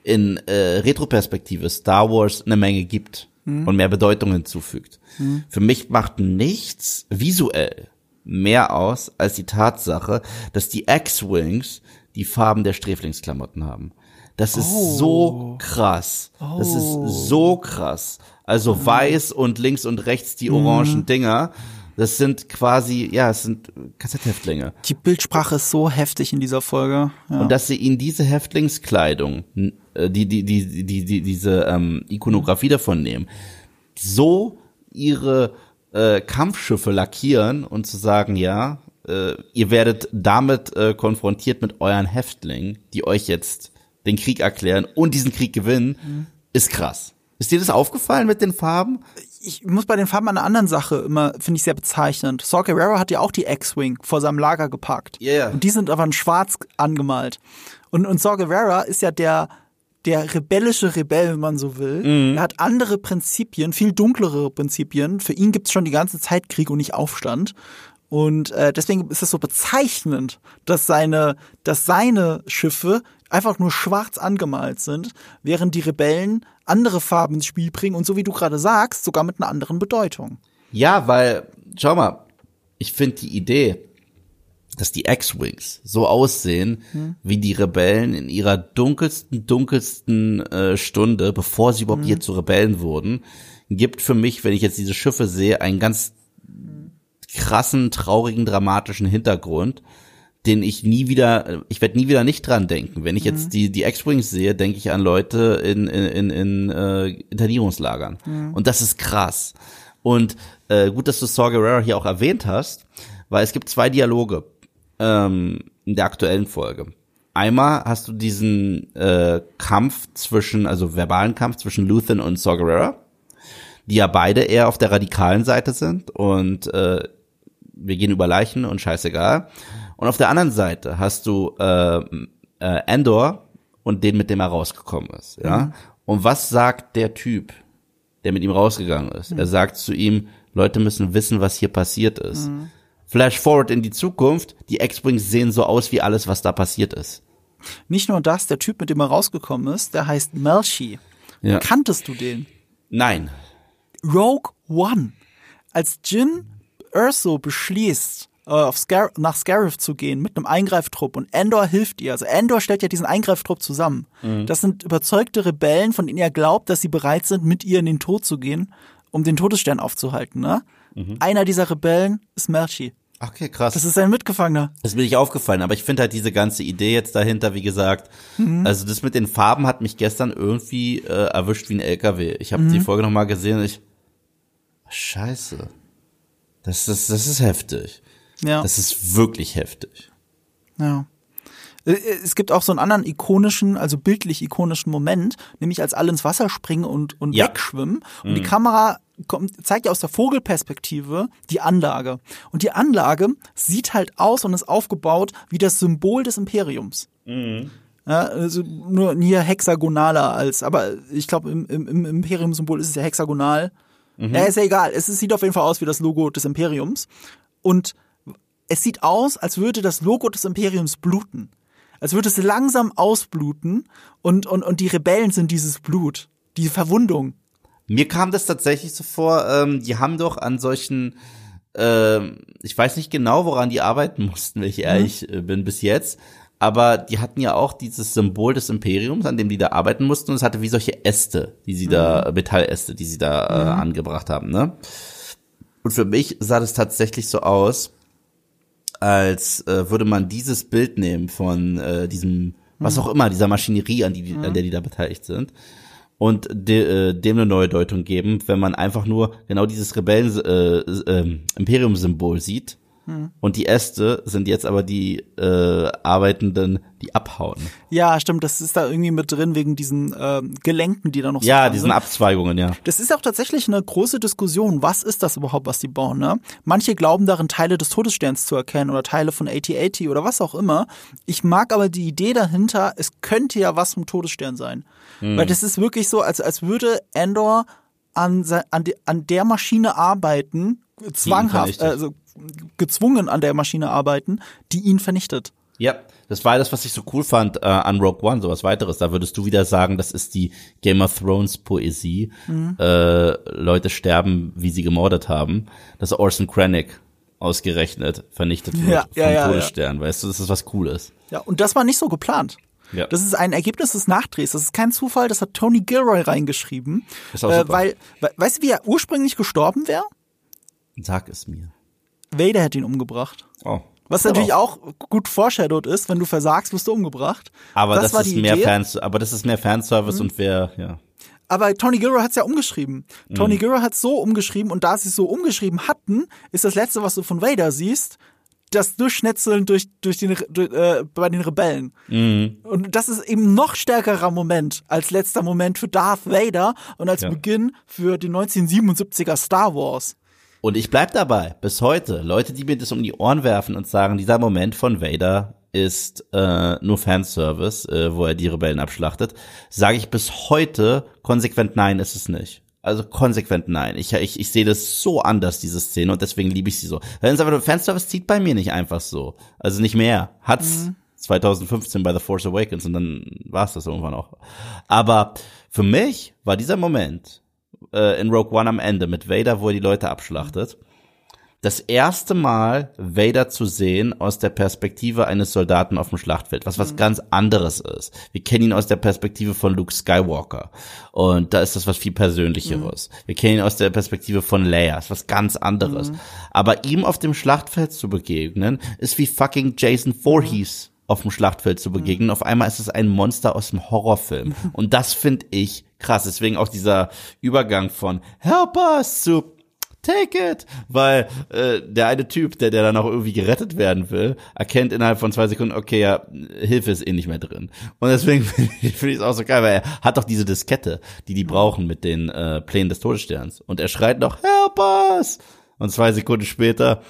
in äh, Retroperspektive Star Wars eine Menge gibt mhm. und mehr Bedeutung hinzufügt. Mhm. Für mich macht nichts visuell mehr aus als die Tatsache, dass die X-Wings die Farben der Sträflingsklamotten haben. Das ist oh. so krass. Oh. Das ist oh. so krass. Also mhm. weiß und links und rechts die orangen mhm. Dinger. Das sind quasi, ja, es sind Kassetthäftlinge. Die Bildsprache ist so heftig in dieser Folge. Ja. Und dass sie ihnen diese Häftlingskleidung, äh, die, die, die, die, die, diese ähm, Ikonografie davon nehmen, so ihre äh, Kampfschiffe lackieren und zu sagen, ja, äh, ihr werdet damit äh, konfrontiert mit euren Häftlingen, die euch jetzt den Krieg erklären und diesen Krieg gewinnen, mhm. ist krass. Ist dir das aufgefallen mit den Farben? Ich muss bei den Farben an einer anderen Sache immer, finde ich sehr bezeichnend. Saw Gerrera hat ja auch die X-Wing vor seinem Lager gepackt. Yeah. Und die sind aber in schwarz angemalt. Und, und Saw Gerrera ist ja der, der rebellische Rebell, wenn man so will. Mhm. Er hat andere Prinzipien, viel dunklere Prinzipien. Für ihn gibt es schon die ganze Zeit Krieg und nicht Aufstand. Und äh, deswegen ist es so bezeichnend, dass seine, dass seine Schiffe einfach nur schwarz angemalt sind, während die Rebellen andere Farben ins Spiel bringen und so wie du gerade sagst, sogar mit einer anderen Bedeutung. Ja, weil, schau mal, ich finde die Idee, dass die X-Wings so aussehen hm. wie die Rebellen in ihrer dunkelsten, dunkelsten äh, Stunde, bevor sie überhaupt hm. hier zu Rebellen wurden, gibt für mich, wenn ich jetzt diese Schiffe sehe, einen ganz krassen, traurigen, dramatischen Hintergrund, den ich nie wieder, ich werde nie wieder nicht dran denken. Wenn ich mhm. jetzt die, die X-Wings sehe, denke ich an Leute in, in, in, in äh, Internierungslagern. Mhm. Und das ist krass. Und äh, gut, dass du Saw Gerrera hier auch erwähnt hast, weil es gibt zwei Dialoge ähm, in der aktuellen Folge. Einmal hast du diesen äh, Kampf zwischen, also verbalen Kampf zwischen Luthen und Saw Gerrera, die ja beide eher auf der radikalen Seite sind und äh, wir gehen über Leichen und scheißegal. Und auf der anderen Seite hast du äh, äh, Endor und den, mit dem er rausgekommen ist. Ja. Mhm. Und was sagt der Typ, der mit ihm rausgegangen ist? Mhm. Er sagt zu ihm, Leute müssen wissen, was hier passiert ist. Mhm. Flash forward in die Zukunft, die X-Wings sehen so aus wie alles, was da passiert ist. Nicht nur das, der Typ, mit dem er rausgekommen ist, der heißt Melchi. Ja. Kanntest du den? Nein. Rogue One. Als Jin Urso beschließt, auf Scar nach Scarif zu gehen mit einem Eingreiftrupp und Endor hilft ihr. Also Endor stellt ja diesen Eingreiftrupp zusammen. Mhm. Das sind überzeugte Rebellen, von denen er glaubt, dass sie bereit sind, mit ihr in den Tod zu gehen, um den Todesstern aufzuhalten. Ne? Mhm. Einer dieser Rebellen ist Melchi. Okay, krass. Das ist sein Mitgefangener. Das mir nicht aufgefallen, aber ich finde halt diese ganze Idee jetzt dahinter, wie gesagt, mhm. also das mit den Farben hat mich gestern irgendwie äh, erwischt wie ein LKW. Ich habe mhm. die Folge nochmal gesehen und ich, scheiße. Das ist, das ist heftig. Ja. Das ist wirklich heftig. Ja. Äh, es gibt auch so einen anderen ikonischen, also bildlich ikonischen Moment, nämlich als alle ins Wasser springen und, und ja. wegschwimmen. Und mhm. die Kamera kommt, zeigt ja aus der Vogelperspektive die Anlage. Und die Anlage sieht halt aus und ist aufgebaut wie das Symbol des Imperiums. Mhm. Ja, also nur hier hexagonaler als, aber ich glaube, im, im, im Imperium-Symbol ist es ja hexagonal. Mhm. Ja, ist ja egal. Es sieht auf jeden Fall aus wie das Logo des Imperiums. Und es sieht aus, als würde das Logo des Imperiums bluten. Als würde es langsam ausbluten und, und, und die Rebellen sind dieses Blut, diese Verwundung. Mir kam das tatsächlich so vor, ähm, die haben doch an solchen, ähm, ich weiß nicht genau, woran die arbeiten mussten, wenn ich ehrlich mhm. bin bis jetzt, aber die hatten ja auch dieses Symbol des Imperiums, an dem die da arbeiten mussten, und es hatte wie solche Äste, die sie mhm. da, Metalläste, die sie da äh, mhm. angebracht haben, ne? Und für mich sah das tatsächlich so aus, als äh, würde man dieses Bild nehmen von äh, diesem, was mhm. auch immer, dieser Maschinerie, an, die, an der die da beteiligt sind, und de, äh, dem eine neue Deutung geben, wenn man einfach nur genau dieses Rebellen äh, äh, Imperium-Symbol sieht hm. Und die Äste sind jetzt aber die äh, Arbeitenden, die abhauen. Ja, stimmt. Das ist da irgendwie mit drin wegen diesen äh, Gelenken, die da noch so Ja, diesen sind. Abzweigungen, ja. Das ist auch tatsächlich eine große Diskussion. Was ist das überhaupt, was die bauen? Ne? Manche glauben darin, Teile des Todessterns zu erkennen oder Teile von AT-AT oder was auch immer. Ich mag aber die Idee dahinter, es könnte ja was vom Todesstern sein. Hm. Weil das ist wirklich so, als, als würde Endor an, an, an der Maschine arbeiten, zwanghaft, also gezwungen an der Maschine arbeiten, die ihn vernichtet. Ja, das war das, was ich so cool fand äh, an Rogue One, sowas weiteres. Da würdest du wieder sagen, das ist die Game of Thrones Poesie. Mhm. Äh, Leute sterben, wie sie gemordet haben. Das Orson Krennic ausgerechnet vernichtet wird ja, vom ja, ja, Todesstern. Weißt du, das ist was Cooles. Ja, und das war nicht so geplant. Ja. Das ist ein Ergebnis des Nachdrehs. Das ist kein Zufall. Das hat Tony Gilroy reingeschrieben. Ist auch äh, weil, weißt du, wie er ursprünglich gestorben wäre? Sag es mir. Vader hätte ihn umgebracht. Oh. Was natürlich auch. auch gut foreshadowed ist, wenn du versagst, wirst du umgebracht. Aber das, das ist mehr Fans, aber das ist mehr Fanservice mhm. und wer, ja. Aber Tony Gilroy hat es ja umgeschrieben. Mhm. Tony Gilroy hat es so umgeschrieben und da sie es so umgeschrieben hatten, ist das letzte, was du von Vader siehst, das Durchschnetzeln durch, durch den, durch, äh, bei den Rebellen. Mhm. Und das ist eben noch stärkerer Moment als letzter Moment für Darth Vader und als ja. Beginn für den 1977er Star Wars. Und ich bleib dabei, bis heute. Leute, die mir das um die Ohren werfen und sagen, dieser Moment von Vader ist äh, nur Fanservice, äh, wo er die Rebellen abschlachtet, sage ich bis heute konsequent nein, ist es nicht. Also konsequent nein. Ich, ich, ich sehe das so anders, diese Szene, und deswegen liebe ich sie so. Fanservice zieht bei mir nicht einfach so. Also nicht mehr. Hat's mhm. 2015 bei The Force Awakens und dann war's das irgendwann auch. Aber für mich war dieser Moment äh, in Rogue One am Ende mit Vader, wo er die Leute abschlachtet, das erste Mal Vader zu sehen aus der Perspektive eines Soldaten auf dem Schlachtfeld, was was mhm. ganz anderes ist. Wir kennen ihn aus der Perspektive von Luke Skywalker und da ist das was viel Persönlicheres. Mhm. Wir kennen ihn aus der Perspektive von Leia, ist was ganz anderes. Mhm. Aber ihm auf dem Schlachtfeld zu begegnen, ist wie fucking Jason Voorhees auf dem Schlachtfeld zu begegnen. Auf einmal ist es ein Monster aus dem Horrorfilm. [LAUGHS] Und das finde ich krass. Deswegen auch dieser Übergang von Help us zu Take it! Weil äh, der eine Typ, der, der dann auch irgendwie gerettet werden will, erkennt innerhalb von zwei Sekunden, okay, ja, Hilfe ist eh nicht mehr drin. Und deswegen [LAUGHS] finde ich es auch so geil, weil er hat doch diese Diskette, die die brauchen mit den äh, Plänen des Todessterns. Und er schreit noch, Help us! Und zwei Sekunden später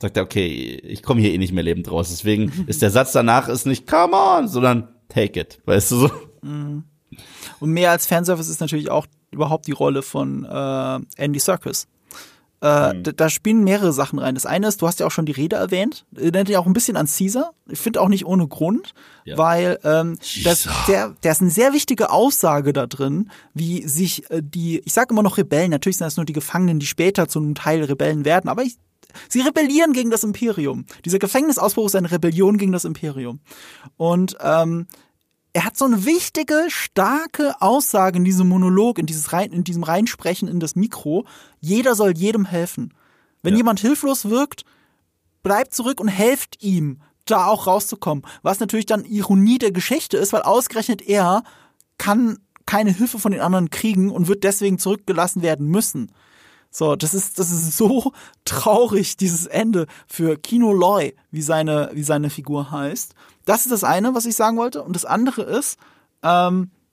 sagt er, okay, ich komme hier eh nicht mehr lebend raus. Deswegen [LAUGHS] ist der Satz danach ist nicht come on, sondern take it. Weißt du so? Mhm. Und mehr als Fanservice ist natürlich auch überhaupt die Rolle von äh, Andy Serkis. Äh, mhm. da, da, spielen mehrere Sachen rein. Das eine ist, du hast ja auch schon die Rede erwähnt, nennt ja auch ein bisschen an Caesar. Ich finde auch nicht ohne Grund, ja. weil ähm, das, der, der ist eine sehr wichtige Aussage da drin, wie sich äh, die, ich sage immer noch Rebellen, natürlich sind das nur die Gefangenen, die später zu einem Teil Rebellen werden, aber ich, Sie rebellieren gegen das Imperium. Dieser Gefängnisausbruch ist eine Rebellion gegen das Imperium. Und ähm, er hat so eine wichtige, starke Aussage in diesem Monolog, in, dieses rein, in diesem Reinsprechen in das Mikro. Jeder soll jedem helfen. Wenn ja. jemand hilflos wirkt, bleibt zurück und helft ihm, da auch rauszukommen. Was natürlich dann Ironie der Geschichte ist, weil ausgerechnet er kann keine Hilfe von den anderen kriegen und wird deswegen zurückgelassen werden müssen. So, das ist, das ist so traurig, dieses Ende für Kino Loy, wie seine, wie seine Figur heißt. Das ist das eine, was ich sagen wollte. Und das andere ist, ähm, äh,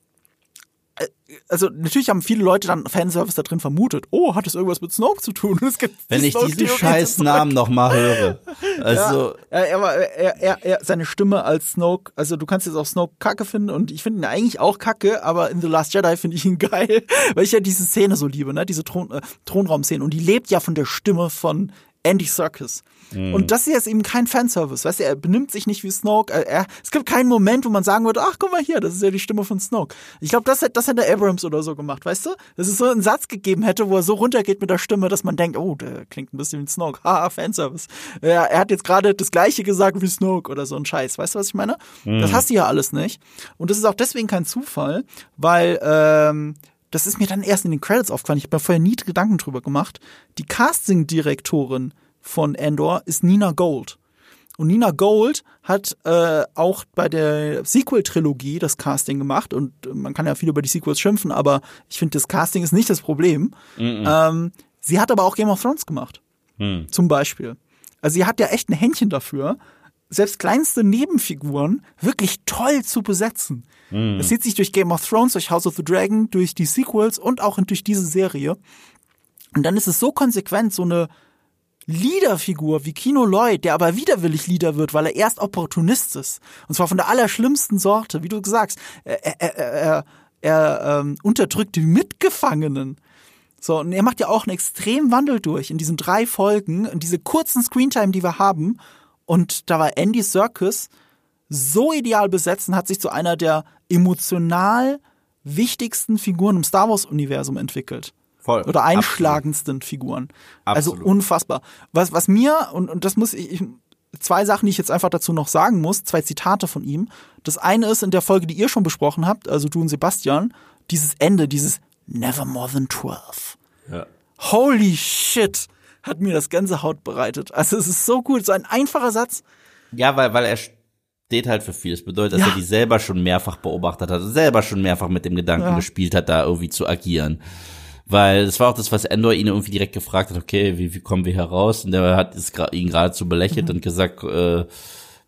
also natürlich haben viele Leute dann Fanservice da drin vermutet. Oh, hat es irgendwas mit Snoke zu tun? [LAUGHS] Wenn ich diesen scheiß Namen noch mal höre. [LAUGHS] Also ja, er, er, er, er, seine Stimme als Snoke, also du kannst jetzt auch Snoke kacke finden und ich finde ihn eigentlich auch kacke, aber in The Last Jedi finde ich ihn [LAUGHS] geil, weil ich ja diese Szene so liebe, ne, diese Thron, äh, Thronraum-Szene und die lebt ja von der Stimme von Andy Serkis. Mhm. Und das ist jetzt eben kein Fanservice. Weißt du, er benimmt sich nicht wie Snoke. Er, er, es gibt keinen Moment, wo man sagen würde, ach, guck mal hier, das ist ja die Stimme von Snoke. Ich glaube, das, das hätte Abrams oder so gemacht, weißt du? Dass es so einen Satz gegeben hätte, wo er so runtergeht mit der Stimme, dass man denkt, oh, der klingt ein bisschen wie Snoke. Haha, Fanservice. Ja, er hat jetzt gerade das gleiche gesagt wie Snoke oder so ein Scheiß. Weißt du, was ich meine? Mhm. Das hast du ja alles nicht. Und das ist auch deswegen kein Zufall, weil ähm, das ist mir dann erst in den Credits aufgefallen. Ich habe mir vorher nie Gedanken drüber gemacht. Die Casting-Direktorin von Endor ist Nina Gold. Und Nina Gold hat äh, auch bei der Sequel-Trilogie das Casting gemacht. Und man kann ja viel über die Sequels schimpfen, aber ich finde, das Casting ist nicht das Problem. Mm -mm. Ähm, sie hat aber auch Game of Thrones gemacht. Mm. Zum Beispiel. Also sie hat ja echt ein Händchen dafür, selbst kleinste Nebenfiguren wirklich toll zu besetzen. Mm. Das zieht sich durch Game of Thrones, durch House of the Dragon, durch die Sequels und auch durch diese Serie. Und dann ist es so konsequent, so eine Leaderfigur wie Kino Lloyd, der aber widerwillig Leader wird, weil er erst Opportunist ist. Und zwar von der allerschlimmsten Sorte, wie du sagst. Er, er, er, er ähm, unterdrückt die Mitgefangenen. So, und er macht ja auch einen extremen Wandel durch in diesen drei Folgen, in diese kurzen Screentime, die wir haben. Und da war Andy Serkis so ideal besetzt und hat sich zu einer der emotional wichtigsten Figuren im Star Wars-Universum entwickelt. Voll. Oder einschlagendsten Absolut. Figuren. Also Absolut. Also unfassbar. Was, was mir, und, und das muss ich, ich, zwei Sachen, die ich jetzt einfach dazu noch sagen muss, zwei Zitate von ihm. Das eine ist in der Folge, die ihr schon besprochen habt, also du und Sebastian, dieses Ende, dieses Never more than 12. Ja. Holy shit, hat mir das ganze Haut bereitet. Also es ist so gut, so ein einfacher Satz. Ja, weil, weil er steht halt für viel. Das bedeutet, dass ja. er die selber schon mehrfach beobachtet hat, selber schon mehrfach mit dem Gedanken ja. gespielt hat, da irgendwie zu agieren. Weil das war auch das, was Endor ihn irgendwie direkt gefragt hat, okay, wie, wie kommen wir heraus? Und der hat es ihn geradezu belächelt mhm. und gesagt, äh,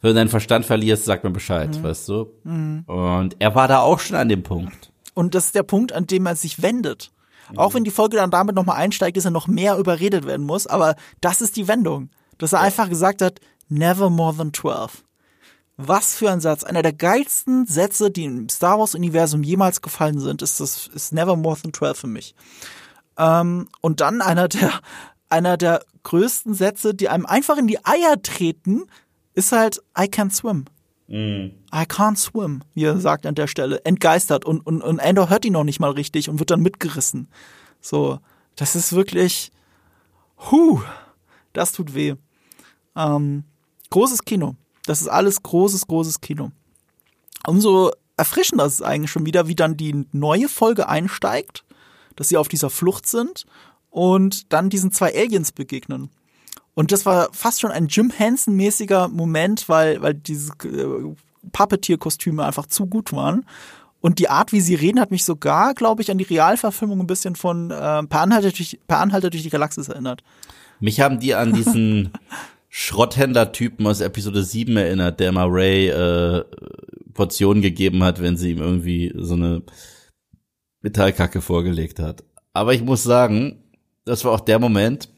wenn du deinen Verstand verlierst, sag mir Bescheid, mhm. weißt du? Mhm. Und er war da auch schon an dem Punkt. Und das ist der Punkt, an dem er sich wendet. Auch wenn die Folge dann damit nochmal einsteigt, dass er noch mehr überredet werden muss, aber das ist die Wendung. Dass er ja. einfach gesagt hat, never more than 12. Was für ein Satz. Einer der geilsten Sätze, die im Star Wars-Universum jemals gefallen sind, ist das, ist Never More Than 12 für mich. Ähm, und dann einer der, einer der größten Sätze, die einem einfach in die Eier treten, ist halt I can't swim. I can't swim, wie er sagt an der Stelle, entgeistert und, und, und Andor hört ihn noch nicht mal richtig und wird dann mitgerissen. So, das ist wirklich, huh, das tut weh. Ähm, großes Kino. Das ist alles großes, großes Kino. Umso erfrischender ist es eigentlich schon wieder, wie dann die neue Folge einsteigt, dass sie auf dieser Flucht sind und dann diesen zwei Aliens begegnen. Und das war fast schon ein Jim Henson-mäßiger Moment, weil, weil diese äh, Puppeteer-Kostüme einfach zu gut waren. Und die Art, wie sie reden, hat mich sogar, glaube ich, an die Realverfilmung ein bisschen von äh, per, Anhalter durch, per Anhalter durch die Galaxis erinnert. Mich haben die an diesen [LAUGHS] Schrotthändler-Typen aus Episode 7 erinnert, der mal Ray äh, Portionen gegeben hat, wenn sie ihm irgendwie so eine Metallkacke vorgelegt hat. Aber ich muss sagen, das war auch der Moment,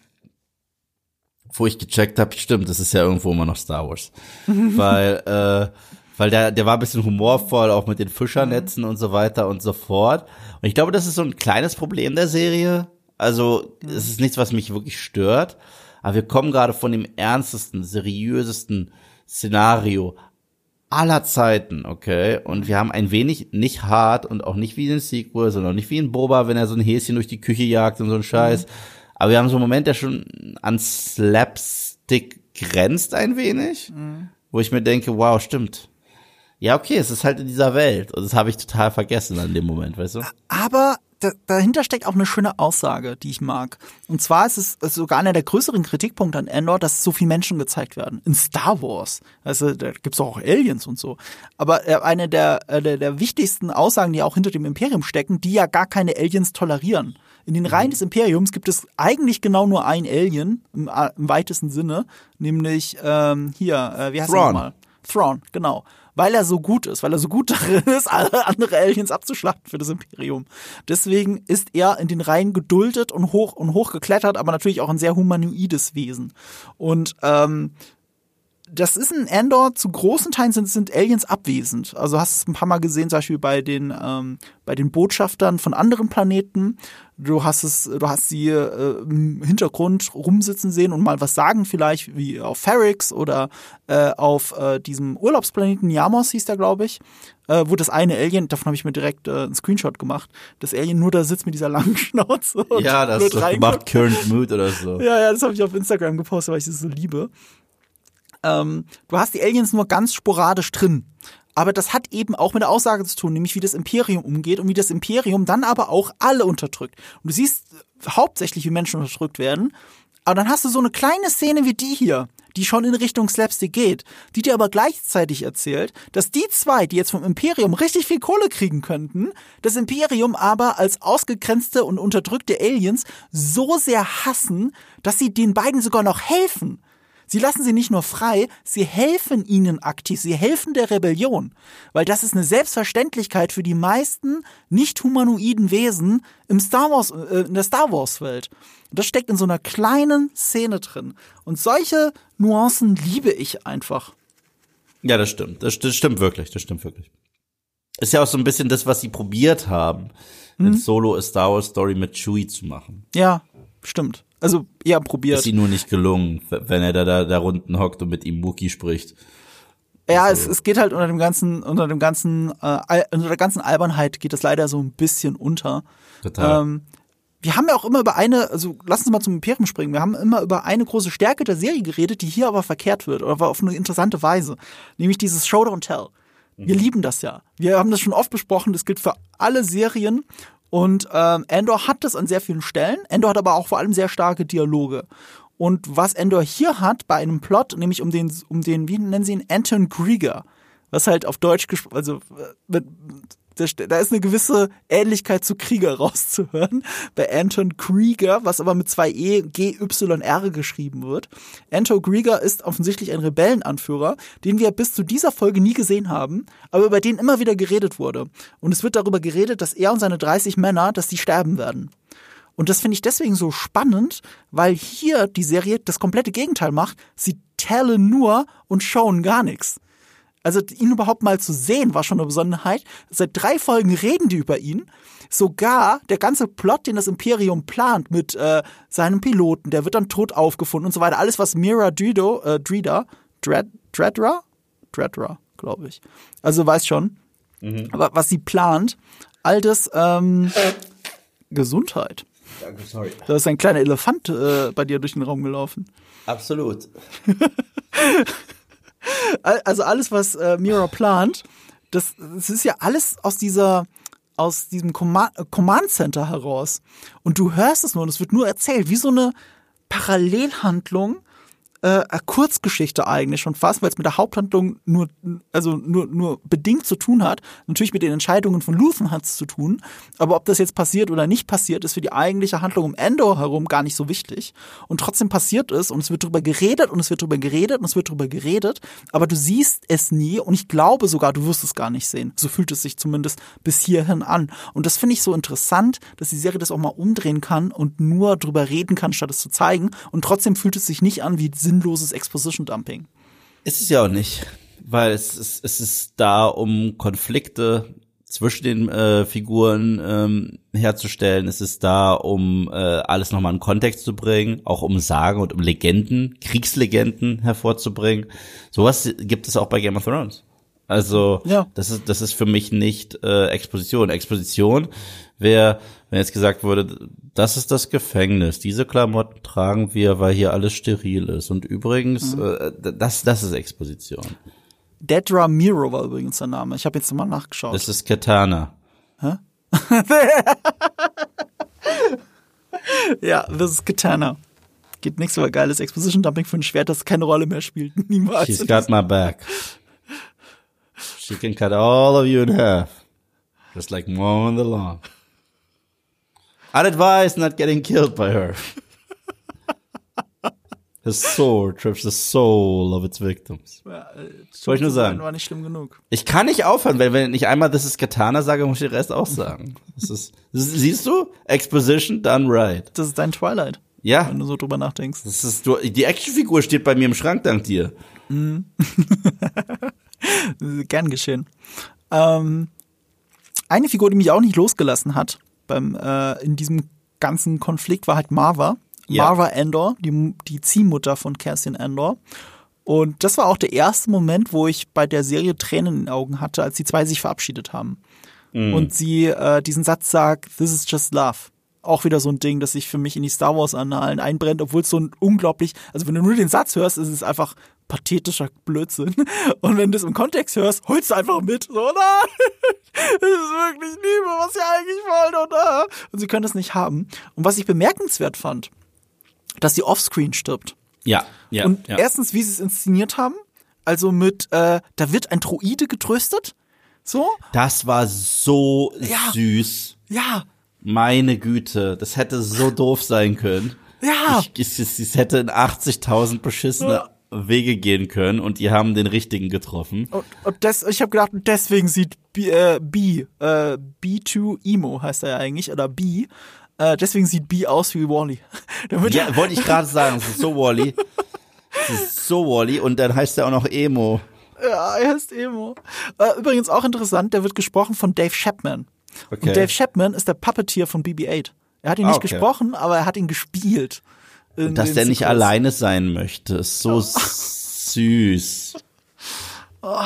wo ich gecheckt habe, stimmt, das ist ja irgendwo immer noch Star Wars. [LAUGHS] weil, äh, weil der, der war ein bisschen humorvoll, auch mit den Fischernetzen und so weiter und so fort. Und ich glaube, das ist so ein kleines Problem der Serie. Also, es ist nichts, was mich wirklich stört. Aber wir kommen gerade von dem ernstesten, seriösesten Szenario aller Zeiten, okay? Und wir haben ein wenig nicht hart und auch nicht wie in Sequel, sondern nicht wie in Boba, wenn er so ein Häschen durch die Küche jagt und so ein Scheiß. Aber wir haben so einen Moment, der schon an Slapstick grenzt ein wenig, wo ich mir denke, wow, stimmt. Ja, okay, es ist halt in dieser Welt. Und das habe ich total vergessen an dem Moment, weißt du? Aber da, dahinter steckt auch eine schöne Aussage, die ich mag. Und zwar ist es sogar einer der größeren Kritikpunkte an Endor, dass so viele Menschen gezeigt werden. In Star Wars. Also da gibt's auch Aliens und so. Aber äh, eine der, äh, der, der wichtigsten Aussagen, die auch hinter dem Imperium stecken, die ja gar keine Aliens tolerieren. In den Reihen des Imperiums gibt es eigentlich genau nur ein Alien, im, äh, im weitesten Sinne, nämlich ähm, hier, äh, wie heißt er nochmal? Thrawn, genau. Weil er so gut ist, weil er so gut [LAUGHS] darin ist, alle andere Aliens abzuschlachten für das Imperium. Deswegen ist er in den Reihen geduldet und hoch und hoch geklettert, aber natürlich auch ein sehr humanoides Wesen. Und ähm, das ist ein Endor, zu großen Teilen sind, sind Aliens abwesend. Also hast es ein paar Mal gesehen, zum Beispiel bei den, ähm, bei den Botschaftern von anderen Planeten. Du hast es, du hast sie äh, im Hintergrund rumsitzen sehen und mal was sagen, vielleicht wie auf Ferrix oder äh, auf äh, diesem Urlaubsplaneten Yamos hieß der, glaube ich. Äh, wo das eine Alien, davon habe ich mir direkt äh, einen Screenshot gemacht, das Alien nur da sitzt mit dieser langen [LAUGHS] Schnauze. Und Ja, das gemacht Current Mood oder so. [LAUGHS] Ja, ja, das habe ich auf Instagram gepostet, weil ich das so liebe. Ähm, du hast die Aliens nur ganz sporadisch drin. Aber das hat eben auch mit der Aussage zu tun, nämlich wie das Imperium umgeht und wie das Imperium dann aber auch alle unterdrückt. Und du siehst äh, hauptsächlich, wie Menschen unterdrückt werden. Aber dann hast du so eine kleine Szene wie die hier, die schon in Richtung Slapstick geht, die dir aber gleichzeitig erzählt, dass die zwei, die jetzt vom Imperium richtig viel Kohle kriegen könnten, das Imperium aber als ausgegrenzte und unterdrückte Aliens so sehr hassen, dass sie den beiden sogar noch helfen. Sie lassen sie nicht nur frei, sie helfen ihnen aktiv, sie helfen der Rebellion. Weil das ist eine Selbstverständlichkeit für die meisten nicht humanoiden Wesen im Star Wars, äh, in der Star Wars Welt. Und das steckt in so einer kleinen Szene drin. Und solche Nuancen liebe ich einfach. Ja, das stimmt. Das, das stimmt wirklich. Das stimmt wirklich. Ist ja auch so ein bisschen das, was sie probiert haben, Mhm. in Solo a Star Wars Story mit Chewie zu machen. Ja, stimmt. Also eher probiert. Ist ihnen nur nicht gelungen, wenn er da, da, da unten hockt und mit ihm Wookie spricht. Ja, es, es geht halt unter dem ganzen, unter dem ganzen, äh, unter der ganzen Albernheit geht das leider so ein bisschen unter. Total. Ähm, wir haben ja auch immer über eine, also lass uns mal zum Imperium springen. Wir haben immer über eine große Stärke der Serie geredet, die hier aber verkehrt wird, oder auf eine interessante Weise. Nämlich dieses Show Don't Tell. Wir lieben das ja. Wir haben das schon oft besprochen, das gilt für alle Serien. Und ähm, Endor hat das an sehr vielen Stellen. Endor hat aber auch vor allem sehr starke Dialoge. Und was Endor hier hat bei einem Plot, nämlich um den, um den, wie nennen sie ihn, Anton Krieger, was halt auf Deutsch, gesp- also äh, mit, da st- da ist eine gewisse Ähnlichkeit zu Krieger [LAUGHS] rauszuhören. Bei Anton Krieger, was aber mit zwei E, G, Y, R geschrieben wird. Anton Krieger ist offensichtlich ein Rebellenanführer, den wir bis zu dieser Folge nie gesehen haben, aber über den immer wieder geredet wurde. Und es wird darüber geredet, dass er und seine 30 Männer, dass die sterben werden. Und das finde ich deswegen so spannend, weil hier die Serie das komplette Gegenteil macht. Sie tellen nur und schauen gar nichts. Also ihn überhaupt mal zu sehen, war schon eine Besonderheit. Seit drei Folgen reden die über ihn. Sogar der ganze Plot, den das Imperium plant mit äh, seinem Piloten, der wird dann tot aufgefunden und so weiter. Alles, was Mira Drido, äh, Drida, Dredd, Dreddra? Dreddra, glaube ich. Also weiß schon. Mhm. Aber was sie plant, all das ähm, Gesundheit. Danke, sorry. Da ist ein kleiner Elefant äh, bei dir durch den Raum gelaufen. Absolut. [LAUGHS] also alles, was äh, Mira plant, das, das ist ja alles aus dieser aus diesem Command, Command Center heraus. Und du hörst es nur und es wird nur erzählt, wie so eine Parallelhandlung äh, Kurzgeschichte eigentlich schon fast, weil es mit der Haupthandlung nur, also nur, nur bedingt zu tun hat. Natürlich mit den Entscheidungen von Luthen hat es zu tun. Aber ob das jetzt passiert oder nicht passiert, ist für die eigentliche Handlung um Endor herum gar nicht so wichtig. Und trotzdem passiert es und es wird drüber geredet und es wird drüber geredet und es wird drüber geredet. Aber du siehst es nie und ich glaube sogar, du wirst es gar nicht sehen. So fühlt es sich zumindest bis hierhin an. Und das finde ich so interessant, dass die Serie das auch mal umdrehen kann und nur drüber reden kann, statt es zu zeigen. Und trotzdem fühlt es sich nicht an wie Sinn sinnloses Exposition-Dumping. Ist es ja auch nicht, weil es ist, es ist da, um Konflikte zwischen den äh, Figuren ähm, herzustellen. Es ist da, um äh, alles nochmal in Kontext zu bringen, auch um Sagen und um Legenden, Kriegslegenden hervorzubringen. Sowas gibt es auch bei Game of Thrones. Also ja. das ist das ist für mich nicht äh, Exposition. Exposition wäre, wenn jetzt gesagt wurde, das ist das Gefängnis. Diese Klamotten tragen wir, weil hier alles steril ist. Und übrigens, mhm. äh, das das ist Exposition. Dedra Miro war übrigens der Name. Ich habe jetzt mal nachgeschaut. Das ist Katana. Hä? [LAUGHS] ja, das ist Katana. Geht nichts über geiles Exposition Dumping für ein Schwert, das keine Rolle mehr spielt. [LAUGHS] Niemals. She's got my back. She can cut all of you in half. Just like mowing the lawn. I'd advise not getting killed by her. His sword trips the soul of its victims. Ja, äh, Wollte ich nur sagen. War nicht schlimm genug. Ich kann nicht aufhören, weil wenn ich einmal das ist Katana sage, muss ich den Rest auch sagen. Das ist, das ist, siehst du? Exposition done right. Das ist dein Twilight. Ja. Wenn du so drüber nachdenkst. Das ist, du, die Actionfigur steht bei mir im Schrank dank dir. Mhm. [LAUGHS] Gern geschehen. Ähm, eine Figur, die mich auch nicht losgelassen hat beim äh, in diesem ganzen Konflikt, war halt Marva. Ja. Marva Endor, die, die Ziehmutter von Cassian Endor. Und das war auch der erste Moment, wo ich bei der Serie Tränen in den Augen hatte, als die zwei sich verabschiedet haben. Mm. Und sie äh, diesen Satz sagt, This is just love auch wieder so ein Ding, das sich für mich in die Star Wars Annalen einbrennt, obwohl es so ein unglaublich, also wenn du nur den Satz hörst, ist es einfach pathetischer Blödsinn. Und wenn du es im Kontext hörst, holst du einfach mit. So, nein, das [LAUGHS] ist wirklich Liebe, was sie eigentlich wollen. Oder? Und sie können es nicht haben. Und was ich bemerkenswert fand, dass sie offscreen stirbt. Ja, ja. Und ja. erstens, wie sie es inszeniert haben, also mit, äh, da wird ein Droide getröstet. So. Das war so ja. süß. Ja. Meine Güte, das hätte so doof sein können. Ja. Ich, es, es hätte in 80.000 beschissene. Wege gehen können und die haben den richtigen getroffen. Und, und das, ich habe gedacht, deswegen sieht B, äh, B äh, B2 Emo heißt er ja eigentlich, oder B, äh, deswegen sieht B aus wie Wally. [LAUGHS] ja, wollte ich gerade [LAUGHS] sagen, es ist so Wally. Es ist so Wally und dann heißt er auch noch Emo. Ja, er heißt Emo. Äh, übrigens auch interessant, der wird gesprochen von Dave Chapman. Okay. Und Dave Chapman ist der Puppeteer von BB-8. Er hat ihn nicht ah, okay. gesprochen, aber er hat ihn gespielt. Und dass der nicht alleine sein möchte, ist so oh. süß. Oh,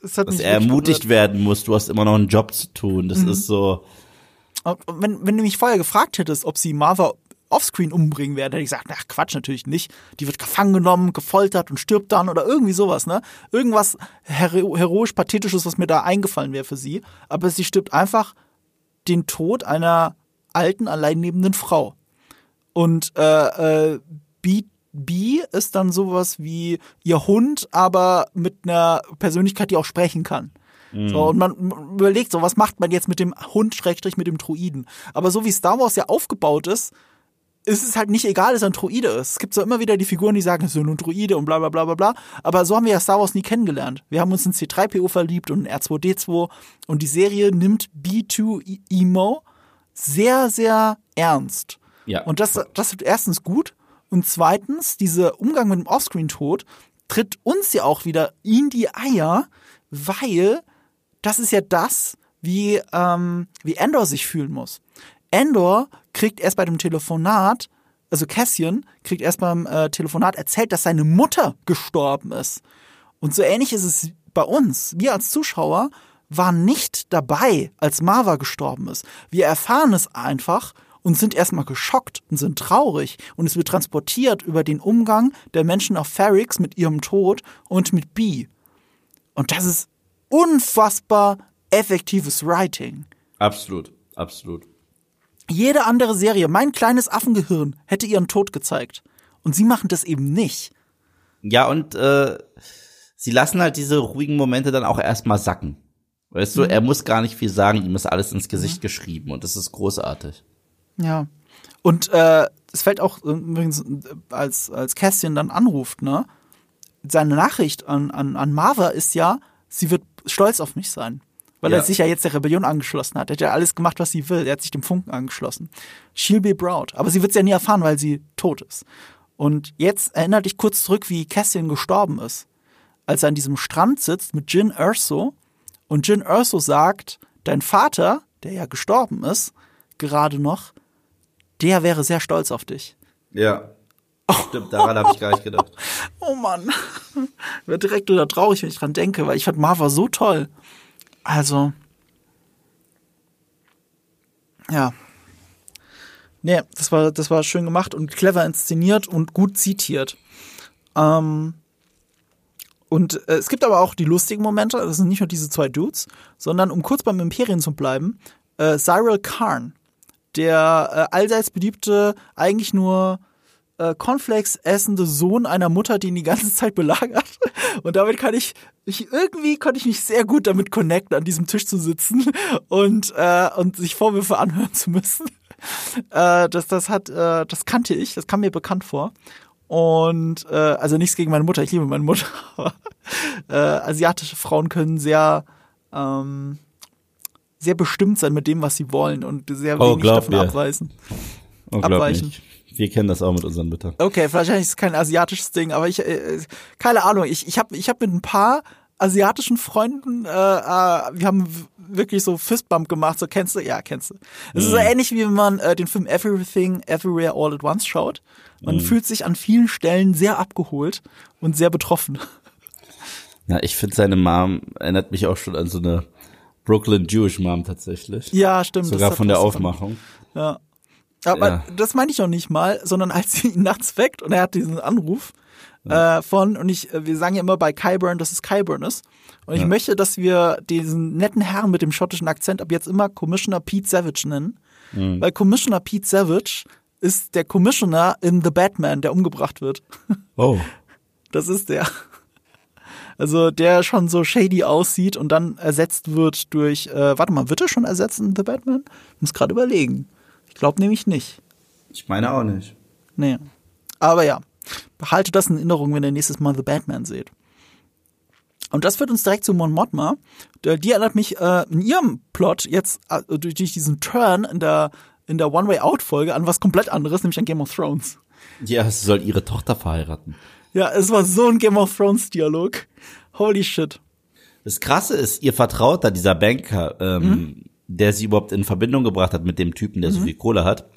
dass er ermutigt werden muss, du hast immer noch einen Job zu tun. Das mhm. ist so. Wenn, wenn du mich vorher gefragt hättest, ob sie Marva offscreen umbringen werden, hätte ich gesagt, ach Quatsch, natürlich nicht. Die wird gefangen genommen, gefoltert und stirbt dann oder irgendwie sowas, ne? Irgendwas hero heroisch pathetisches, was mir da eingefallen wäre für sie. Aber sie stirbt einfach den Tod einer alten, alleinlebenden Frau. Und äh, äh, B, B ist dann sowas wie ihr Hund, aber mit einer Persönlichkeit, die auch sprechen kann. Mhm. So, und man überlegt so, was macht man jetzt mit dem Hund, Schrägstrich, mit dem Druiden? Aber so wie Star Wars ja aufgebaut ist, ist es halt nicht egal, dass er ein Druide ist. Es gibt so immer wieder die Figuren, die sagen, es ist nur ein Druide und bla bla bla bla bla. Aber so haben wir ja Star Wars nie kennengelernt. Wir haben uns in C3PO verliebt und in R2D2 und die Serie nimmt B2 Emo sehr, sehr ernst. Ja. Und das, das wird erstens gut und zweitens, dieser Umgang mit dem Offscreen-Tod, tritt uns ja auch wieder in die Eier, weil das ist ja das, wie, ähm, wie Endor sich fühlen muss. Endor kriegt erst bei dem Telefonat, also Cassian kriegt erst beim äh, Telefonat erzählt, dass seine Mutter gestorben ist. Und so ähnlich ist es bei uns. Wir als Zuschauer waren nicht dabei, als Marva gestorben ist. Wir erfahren es einfach und sind erstmal geschockt und sind traurig und es wird transportiert über den Umgang der Menschen auf Ferrix mit ihrem Tod und mit B. Und das ist unfassbar effektives Writing. Absolut, absolut. Jede andere Serie, mein kleines Affengehirn, hätte ihren Tod gezeigt. Und sie machen das eben nicht. Ja, und äh, sie lassen halt diese ruhigen Momente dann auch erstmal sacken. Weißt du, Mhm. er muss gar nicht viel sagen, ihm ist alles ins Gesicht geschrieben und das ist großartig. Ja. Und äh, es fällt auch äh, übrigens, äh, als, als Cassian dann anruft, ne? Seine Nachricht an, an, an Marva ist ja, sie wird stolz auf mich sein. Weil Ja. er sich ja jetzt der Rebellion angeschlossen hat. Er hat ja alles gemacht, was sie will. Er hat sich dem Funken angeschlossen. She'll be proud. Aber sie wird es ja nie erfahren, weil sie tot ist. Und jetzt erinnert dich kurz zurück, wie Cassian gestorben ist. Als er an diesem Strand sitzt mit Jin Erso und Jin Erso sagt, dein Vater, der ja gestorben ist, gerade noch, der wäre sehr stolz auf dich. Ja. Stimmt, daran habe ich gar nicht gedacht. [LAUGHS] Oh Mann. [LAUGHS] Ich werde direkt wieder traurig, wenn ich dran denke, weil ich fand Marva so toll. Also. Ja. Nee, das war, das war schön gemacht und clever inszeniert und gut zitiert. Ähm, und äh, es gibt aber auch die lustigen Momente, das sind nicht nur diese zwei Dudes, sondern um kurz beim Imperium zu bleiben, äh, Cyril Karn, der äh, allseits beliebte, eigentlich nur äh, Cornflakes essende Sohn einer Mutter, die ihn die ganze Zeit belagert. [LAUGHS] Und damit kann ich, ich irgendwie konnte ich mich sehr gut damit connecten, an diesem Tisch zu sitzen [LAUGHS] und äh, und sich Vorwürfe anhören zu müssen. [LAUGHS] Äh, das, das hat, äh, das kannte ich, das kam mir bekannt vor. Und äh, also nichts gegen meine Mutter, ich liebe meine Mutter. Aber, äh, asiatische Frauen können sehr ähm, sehr bestimmt sein mit dem, was sie wollen und sehr Oh, wenig davon mir. abweisen. Unglaublich. Abweichen. Wir kennen das auch mit unseren Müttern. Okay, wahrscheinlich ist es kein asiatisches Ding, aber ich, äh, keine Ahnung, ich, ich habe ich hab mit ein paar asiatischen Freunden, äh, äh, wir haben wirklich so Fistbump gemacht, so kennst du? Ja, kennst du. Es ist so ähnlich, wie wenn man äh, den Film Everything, Everywhere, All at Once schaut. Man fühlt sich an vielen Stellen sehr abgeholt und sehr betroffen. Ja, ich finde seine Mom erinnert mich auch schon an so eine Brooklyn Jewish Mom tatsächlich. Ja, stimmt. Sogar von der Aufmachung. Ja. Aber Ja. das meine ich auch nicht mal, sondern als sie ihn nachts weckt und er hat diesen Anruf äh, von, und ich, äh, wir sagen ja immer bei Kyburn, dass es Kyburn ist. Und ich Ja. möchte, dass wir diesen netten Herrn mit dem schottischen Akzent ab jetzt immer Commissioner Pete Savage nennen. Mhm. Weil Commissioner Pete Savage ist der Commissioner in The Batman, der umgebracht wird. Oh. Das ist der. Also der schon so shady aussieht und dann ersetzt wird durch, äh, warte mal, wird er schon ersetzt in The Batman? Ich muss gerade überlegen. Ich glaube nämlich nicht. Ich meine auch nicht. Nee. Aber ja, behaltet das in Erinnerung, wenn ihr nächstes Mal The Batman seht. Und das führt uns direkt zu Mon Mothma. Die erinnert mich äh, in ihrem Plot jetzt äh, durch, durch diesen Turn in der, in der One-Way-Out-Folge an was komplett anderes, nämlich an Game of Thrones. Ja, sie soll ihre Tochter verheiraten. Ja, es war so ein Game of Thrones-Dialog. Holy shit. Das Krasse ist, ihr Vertrauter, dieser Banker, ähm, der sie überhaupt in Verbindung gebracht hat mit dem Typen, der so viel Kohle hat.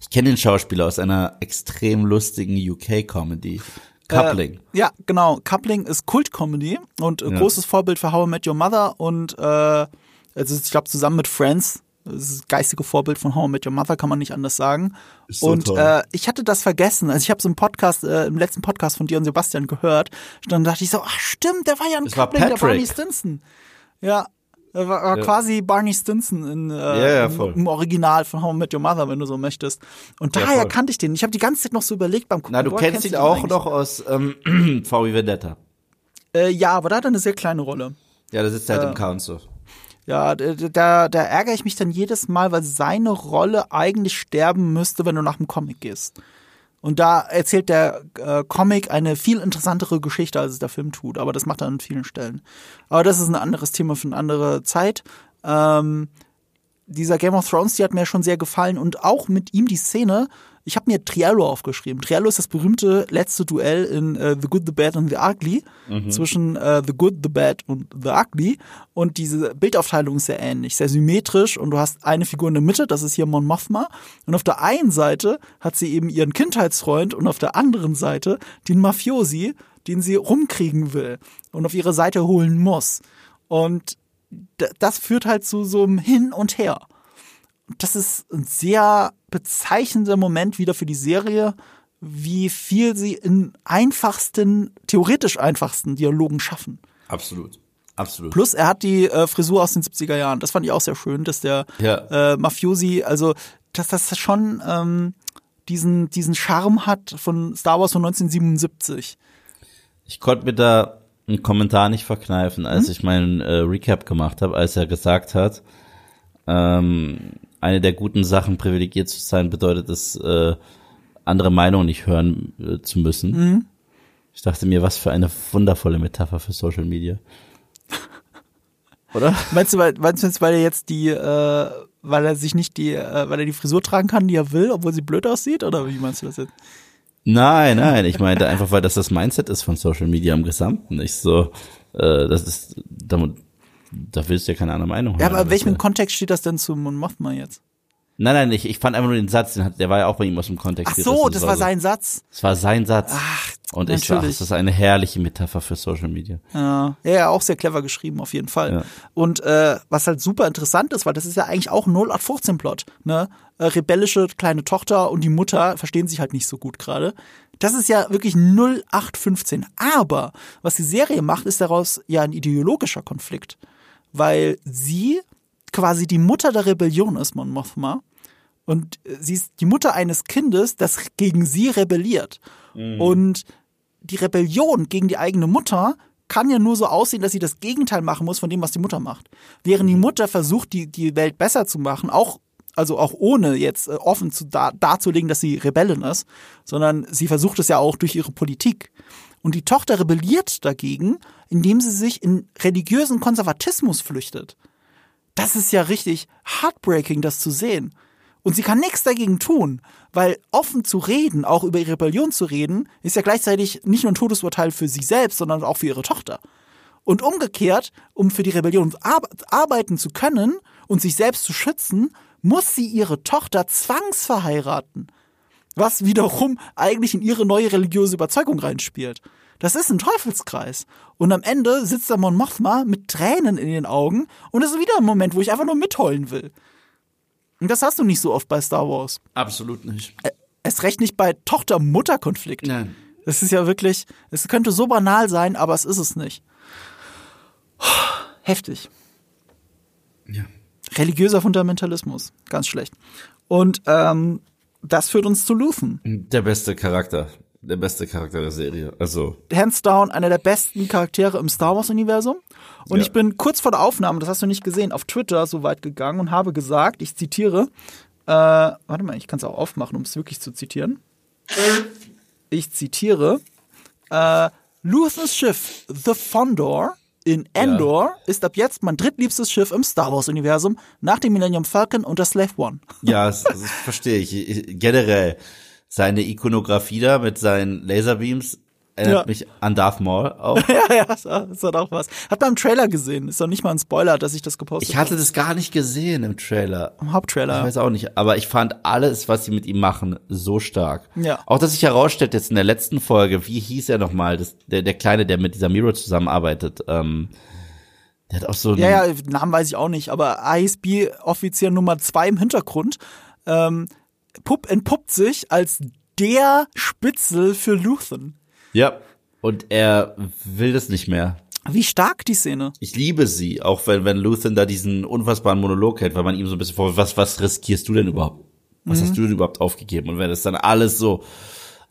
Ich kenne den Schauspieler aus einer extrem lustigen UK-Comedy. Coupling. Äh, ja, genau. Coupling ist Kult-Comedy und äh, Ja. großes Vorbild für How I Met Your Mother und äh, also ich glaube zusammen mit Friends. Das ist das geistige Vorbild von How I Met Your Mother, kann man nicht anders sagen. Ist so und toll. äh, ich hatte das vergessen. Also ich habe so einen Podcast, äh, im letzten Podcast von dir und Sebastian gehört. Dann dachte ich so, ach stimmt, der war ja ein Das Coupling der. Barney Stinson. Ja, er war, war Ja. quasi Barney Stinson in, äh, Ja, ja, im, im Original von How I Met Your Mother, wenn du so möchtest. Und daher kannte ich den. Ich habe die ganze Zeit noch so überlegt beim Gucken. Na, du kennst ihn auch noch aus ähm, [CLEARS THROAT] VW Vendetta. Äh, ja, aber da hat er eine sehr kleine Rolle. Ja, der sitzt halt Ja. im Council. Ja, da, da ärgere ich mich dann jedes Mal, weil seine Rolle eigentlich sterben müsste, wenn du nach dem Comic gehst. Und da erzählt der äh, Comic eine viel interessantere Geschichte, als es der Film tut. Aber das macht er an vielen Stellen. Aber das ist ein anderes Thema für eine andere Zeit. Ähm, dieser Game of Thrones, die hat mir schon sehr gefallen. Und auch mit ihm die Szene, Ich habe mir Triello aufgeschrieben. Triello ist das berühmte letzte Duell in äh, The Good, The Bad and The Ugly zwischen äh, The Good, The Bad und The Ugly. Und diese Bildaufteilung ist sehr ähnlich, sehr symmetrisch. Und du hast eine Figur in der Mitte, das ist hier Mon Mothma. Und auf der einen Seite hat sie eben ihren Kindheitsfreund und auf der anderen Seite den Mafiosi, den sie rumkriegen will und auf ihre Seite holen muss. Und das führt halt zu so einem Hin und Her. Das ist ein sehr bezeichnender Moment wieder für die Serie, wie viel sie in einfachsten, theoretisch einfachsten Dialogen schaffen. Absolut. Absolut. Plus, er hat die äh, Frisur aus den 70er Jahren. Das fand ich auch sehr schön, dass der Ja. äh, Mafiosi, also dass das schon ähm, diesen, diesen Charme hat von Star Wars von 1977. Ich konnte mir da einen Kommentar nicht verkneifen, als ich meinen äh, Recap gemacht habe, als er gesagt hat, ähm, eine der guten Sachen, privilegiert zu sein, bedeutet es, äh, andere Meinungen nicht hören äh, zu müssen. Ich dachte mir, was für eine wundervolle Metapher für Social Media. Oder? [LAUGHS] Meinst du, weil, meinst du jetzt, weil er jetzt die, äh, weil er sich nicht die, äh, weil er die Frisur tragen kann, die er will, obwohl sie blöd aussieht? Oder wie meinst du das jetzt? Nein, [LAUGHS] nein, ich meinte einfach, weil das das Mindset ist von Social Media im Gesamten. Nicht so, äh, das ist, da, da willst du ja keine andere Meinung Ja, hören. aber in welchem ja- Kontext steht das denn zu Mon Mothma jetzt? Nein, nein, ich, ich fand einfach nur den Satz, den hat, der war ja auch bei ihm aus dem Kontext. Ach so, das war so- sein Satz. Das war sein Satz. Ach, Und ich sag, natürlich. das ist eine herrliche Metapher für Social Media. Ja, ja, ja, auch sehr clever geschrieben, auf jeden Fall. Ja. Und äh, was halt super interessant ist, weil das ist ja eigentlich auch ein 0815-Plot, ne? Äh, rebellische kleine Tochter und die Mutter verstehen sich halt nicht so gut gerade. Das ist ja wirklich 0815. Aber was die Serie macht, ist daraus ja ein ideologischer Konflikt. Weil sie quasi die Mutter der Rebellion ist, Mon Mothma. Und äh, sie ist die Mutter eines Kindes, das gegen sie rebelliert. Und die Rebellion gegen die eigene Mutter kann ja nur so aussehen, dass sie das Gegenteil machen muss von dem, was die Mutter macht. Während die Mutter versucht, die, die Welt besser zu machen, auch, also auch ohne jetzt äh, offen zu dar darzulegen, dass sie Rebellin ist, sondern sie versucht es ja auch durch ihre Politik. Und die Tochter rebelliert dagegen, indem sie sich in religiösen Konservatismus flüchtet. Das ist ja richtig heartbreaking, das zu sehen. Und sie kann nichts dagegen tun, weil offen zu reden, auch über ihre Rebellion zu reden, ist ja gleichzeitig nicht nur ein Todesurteil für sie selbst, sondern auch für ihre Tochter. Und umgekehrt, um für die Rebellion ar arbeiten zu können und sich selbst zu schützen, muss sie ihre Tochter zwangsverheiraten. Was wiederum eigentlich in ihre neue religiöse Überzeugung reinspielt. Das ist ein Teufelskreis. Und am Ende sitzt da Mon Mothma mit Tränen in den Augen und das ist wieder ein Moment, wo ich einfach nur mitheulen will. Und das hast du nicht so oft bei Star Wars. Absolut nicht. Es recht nicht bei Tochter-Mutter-Konflikt. Nein. Das ist ja wirklich, es könnte so banal sein, aber es ist es nicht. Heftig. Ja. Religiöser Fundamentalismus. Ganz schlecht. Und ähm, das führt uns zu Luthen. Der beste Charakter. Der beste Charakter der Serie. Also, Hands down einer der besten Charaktere im Star Wars-Universum. Und Ja. ich bin kurz vor der Aufnahme, das hast du nicht gesehen, auf Twitter so weit gegangen und habe gesagt, ich zitiere, äh, warte mal, ich kann es auch aufmachen, um es wirklich zu zitieren. Ich zitiere, äh, Luthens Schiff The Fondor in Endor ist ab jetzt mein drittliebstes Schiff im Star Wars-Universum nach dem Millennium Falcon und der Slave One. [LAUGHS] ja, das, das verstehe ich. Ich- Generell, seine Ikonografie da mit seinen Laserbeams erinnert Ja. mich an Darth Maul auch. [LAUGHS] ja, ja, das hat auch was. Hat man im Trailer gesehen, ist doch nicht mal ein Spoiler, dass ich das gepostet Ich hatte das gar nicht gesehen im Trailer. Im Ich Haupttrailer. weiß auch nicht, aber ich fand alles, was sie mit ihm machen, so stark. Ja. Auch, dass sich herausstellt jetzt in der letzten Folge, wie hieß er nochmal, der, der Kleine, der mit dieser Miro zusammenarbeitet, ähm, der hat auch so Ja, ja, Namen weiß ich auch nicht, aber ISB-Offizier Nummer zwei im Hintergrund ähm, pupp, entpuppt sich als der Spitzel für Luthen. Ja, und er will das nicht mehr. Wie stark die Szene. Ich liebe sie, auch wenn, wenn Luthen da diesen unfassbaren Monolog hält, weil man ihm so ein bisschen vor, was, was riskierst du denn überhaupt? Was hast du denn überhaupt aufgegeben? Und wenn es dann alles so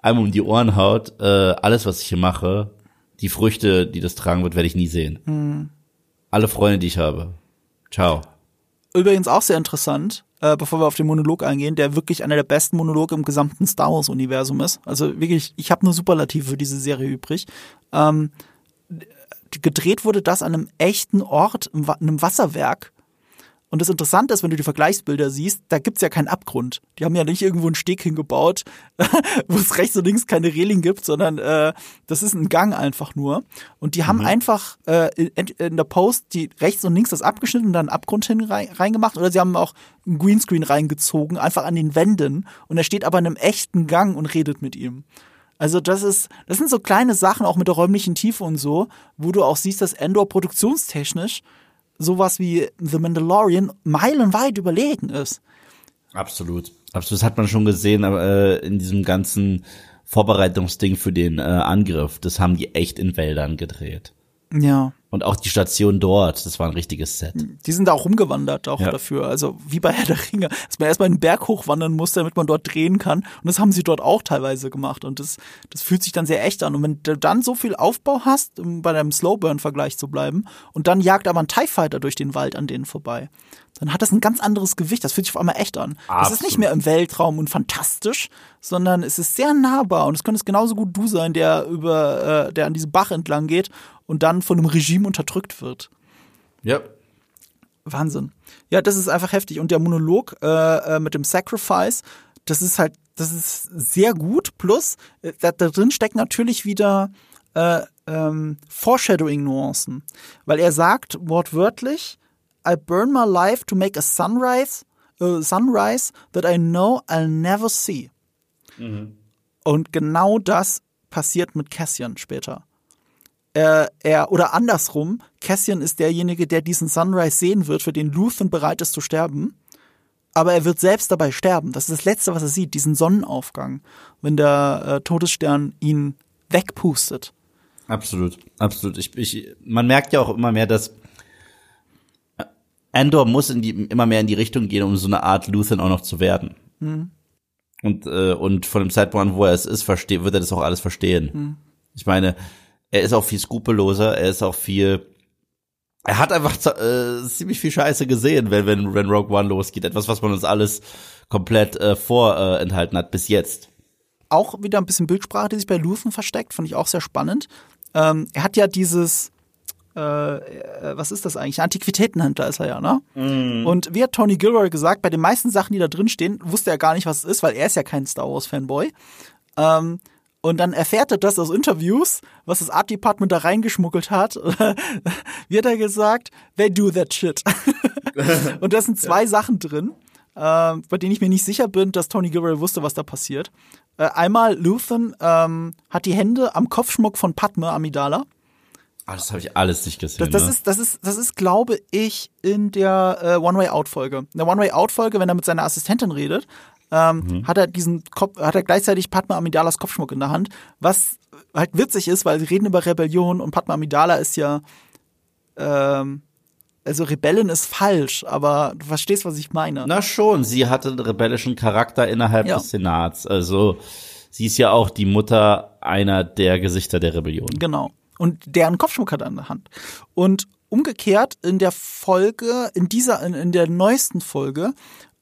einem um die Ohren haut, äh, alles, was ich hier mache, die Früchte, die das tragen wird, werde ich nie sehen. Alle Freunde, die ich habe. Ciao. Übrigens auch sehr interessant, äh, bevor wir auf den Monolog eingehen, der wirklich einer der besten Monologe im gesamten Star Wars-Universum ist. Also wirklich, ich habe nur Superlative für diese Serie übrig. Ähm, gedreht wurde das an einem echten Ort, einem Wasserwerk. Und das Interessante ist, wenn du die Vergleichsbilder siehst, da gibt's ja keinen Abgrund. Die haben ja nicht irgendwo einen Steg hingebaut, [LAUGHS] wo es rechts und links keine Reling gibt, sondern äh, das ist ein Gang einfach nur. Und die haben Mhm. einfach äh, in, in der Post die rechts und links das abgeschnitten und dann einen Abgrund hin rein, reingemacht. Oder sie haben auch einen Greenscreen reingezogen, einfach an den Wänden. Und er steht aber in einem echten Gang und redet mit ihm. Also das ist, das sind so kleine Sachen, auch mit der räumlichen Tiefe und so, wo du auch siehst, dass Endor produktionstechnisch sowas wie The Mandalorian meilenweit überlegen ist. Absolut. Absolut. Das hat man schon gesehen, aber äh, in diesem ganzen Vorbereitungsding für den äh, Angriff, das haben die echt in Wäldern gedreht. Ja. Und auch die Station dort, das war ein richtiges Set. Die sind da auch rumgewandert auch Ja. dafür. Also wie bei Herr der Ringe, dass man erstmal einen Berg hochwandern muss, damit man dort drehen kann. Und das haben sie dort auch teilweise gemacht. Und das, das fühlt sich dann sehr echt an. Und wenn du dann so viel Aufbau hast, um bei deinem Slowburn-Vergleich zu bleiben, und dann jagt aber ein TIE Fighter durch den Wald an denen vorbei, dann hat das ein ganz anderes Gewicht. Das fühlt sich auf einmal echt an. Es ist nicht Absolut. mehr im Weltraum und fantastisch, sondern es ist sehr nahbar. Und es könnte es genauso gut du sein, der über, äh, der an diesem Bach entlang geht und dann von einem Regime unterdrückt wird. Ja. Wahnsinn. Ja, das ist einfach heftig. Und der Monolog äh, äh, mit dem Sacrifice, das ist halt, das ist sehr gut. Plus, äh, da, da drin stecken natürlich wieder äh, ähm, Foreshadowing-Nuancen. Weil er sagt wortwörtlich, I burn my life to make a sunrise, äh, sunrise that I know I'll never see. Und genau das passiert mit Cassian später äh, er oder andersrum, Cassian ist derjenige, der diesen Sunrise sehen wird, für den Luthen bereit ist zu sterben. Aber er wird selbst dabei sterben. Das ist das Letzte, was er sieht, diesen Sonnenaufgang, wenn der äh, Todesstern ihn wegpustet. Absolut, absolut. Ich, ich, man merkt ja auch immer mehr, dass Andor muss in die, immer mehr in die Richtung gehen, um so eine Art Luthen auch noch zu werden. Und, äh, und von dem Zeitpunkt an, wo er es ist, versteht, wird er das auch alles verstehen. Ich meine, er ist auch viel skrupelloser, er ist auch viel, er hat einfach äh, ziemlich viel Scheiße gesehen, wenn, wenn, wenn Rogue One losgeht. Etwas, was man uns alles komplett äh, vorenthalten hat bis jetzt. Auch wieder ein bisschen Bildsprache, die sich bei Luthen versteckt, fand ich auch sehr spannend. Ähm, er hat ja dieses, äh, äh, was ist das eigentlich? Antiquitätenhändler ist er ja, ne? Und wie hat Tony Gilroy gesagt, bei den meisten Sachen, die da drin stehen, wusste er gar nicht, was es ist, weil er ist ja kein Star Wars Fanboy. Ähm, und dann erfährt er das aus Interviews, was das Art Department da reingeschmuggelt hat. [LAUGHS] Hat er gesagt? They do that shit. [LAUGHS] und da sind zwei Sachen drin, äh, bei denen ich mir nicht sicher bin, dass Tony Gilroy wusste, was da passiert. Äh, einmal, Luthen ähm, hat die Hände am Kopfschmuck von Padme Amidala. Ah, das habe ich alles nicht gesehen. Das, das ne? ist, das ist, das ist, glaube ich, in der äh, One-Way-Out-Folge. In der One-Way-Out-Folge, wenn er mit seiner Assistentin redet, ähm, hat er diesen Kopf, hat er gleichzeitig Padma Amidalas Kopfschmuck in der Hand, was halt witzig ist, weil sie reden über Rebellion und Padma Amidala ist ja, ähm, also Rebellin ist falsch, aber du verstehst, was ich meine. Na schon, sie hatte einen rebellischen Charakter innerhalb Ja. des Senats. Also sie ist ja auch die Mutter einer der Gesichter der Rebellion. Genau. Und deren Kopfschmuck hat er in der Hand. Und umgekehrt in der Folge, in dieser, in, in der neuesten Folge,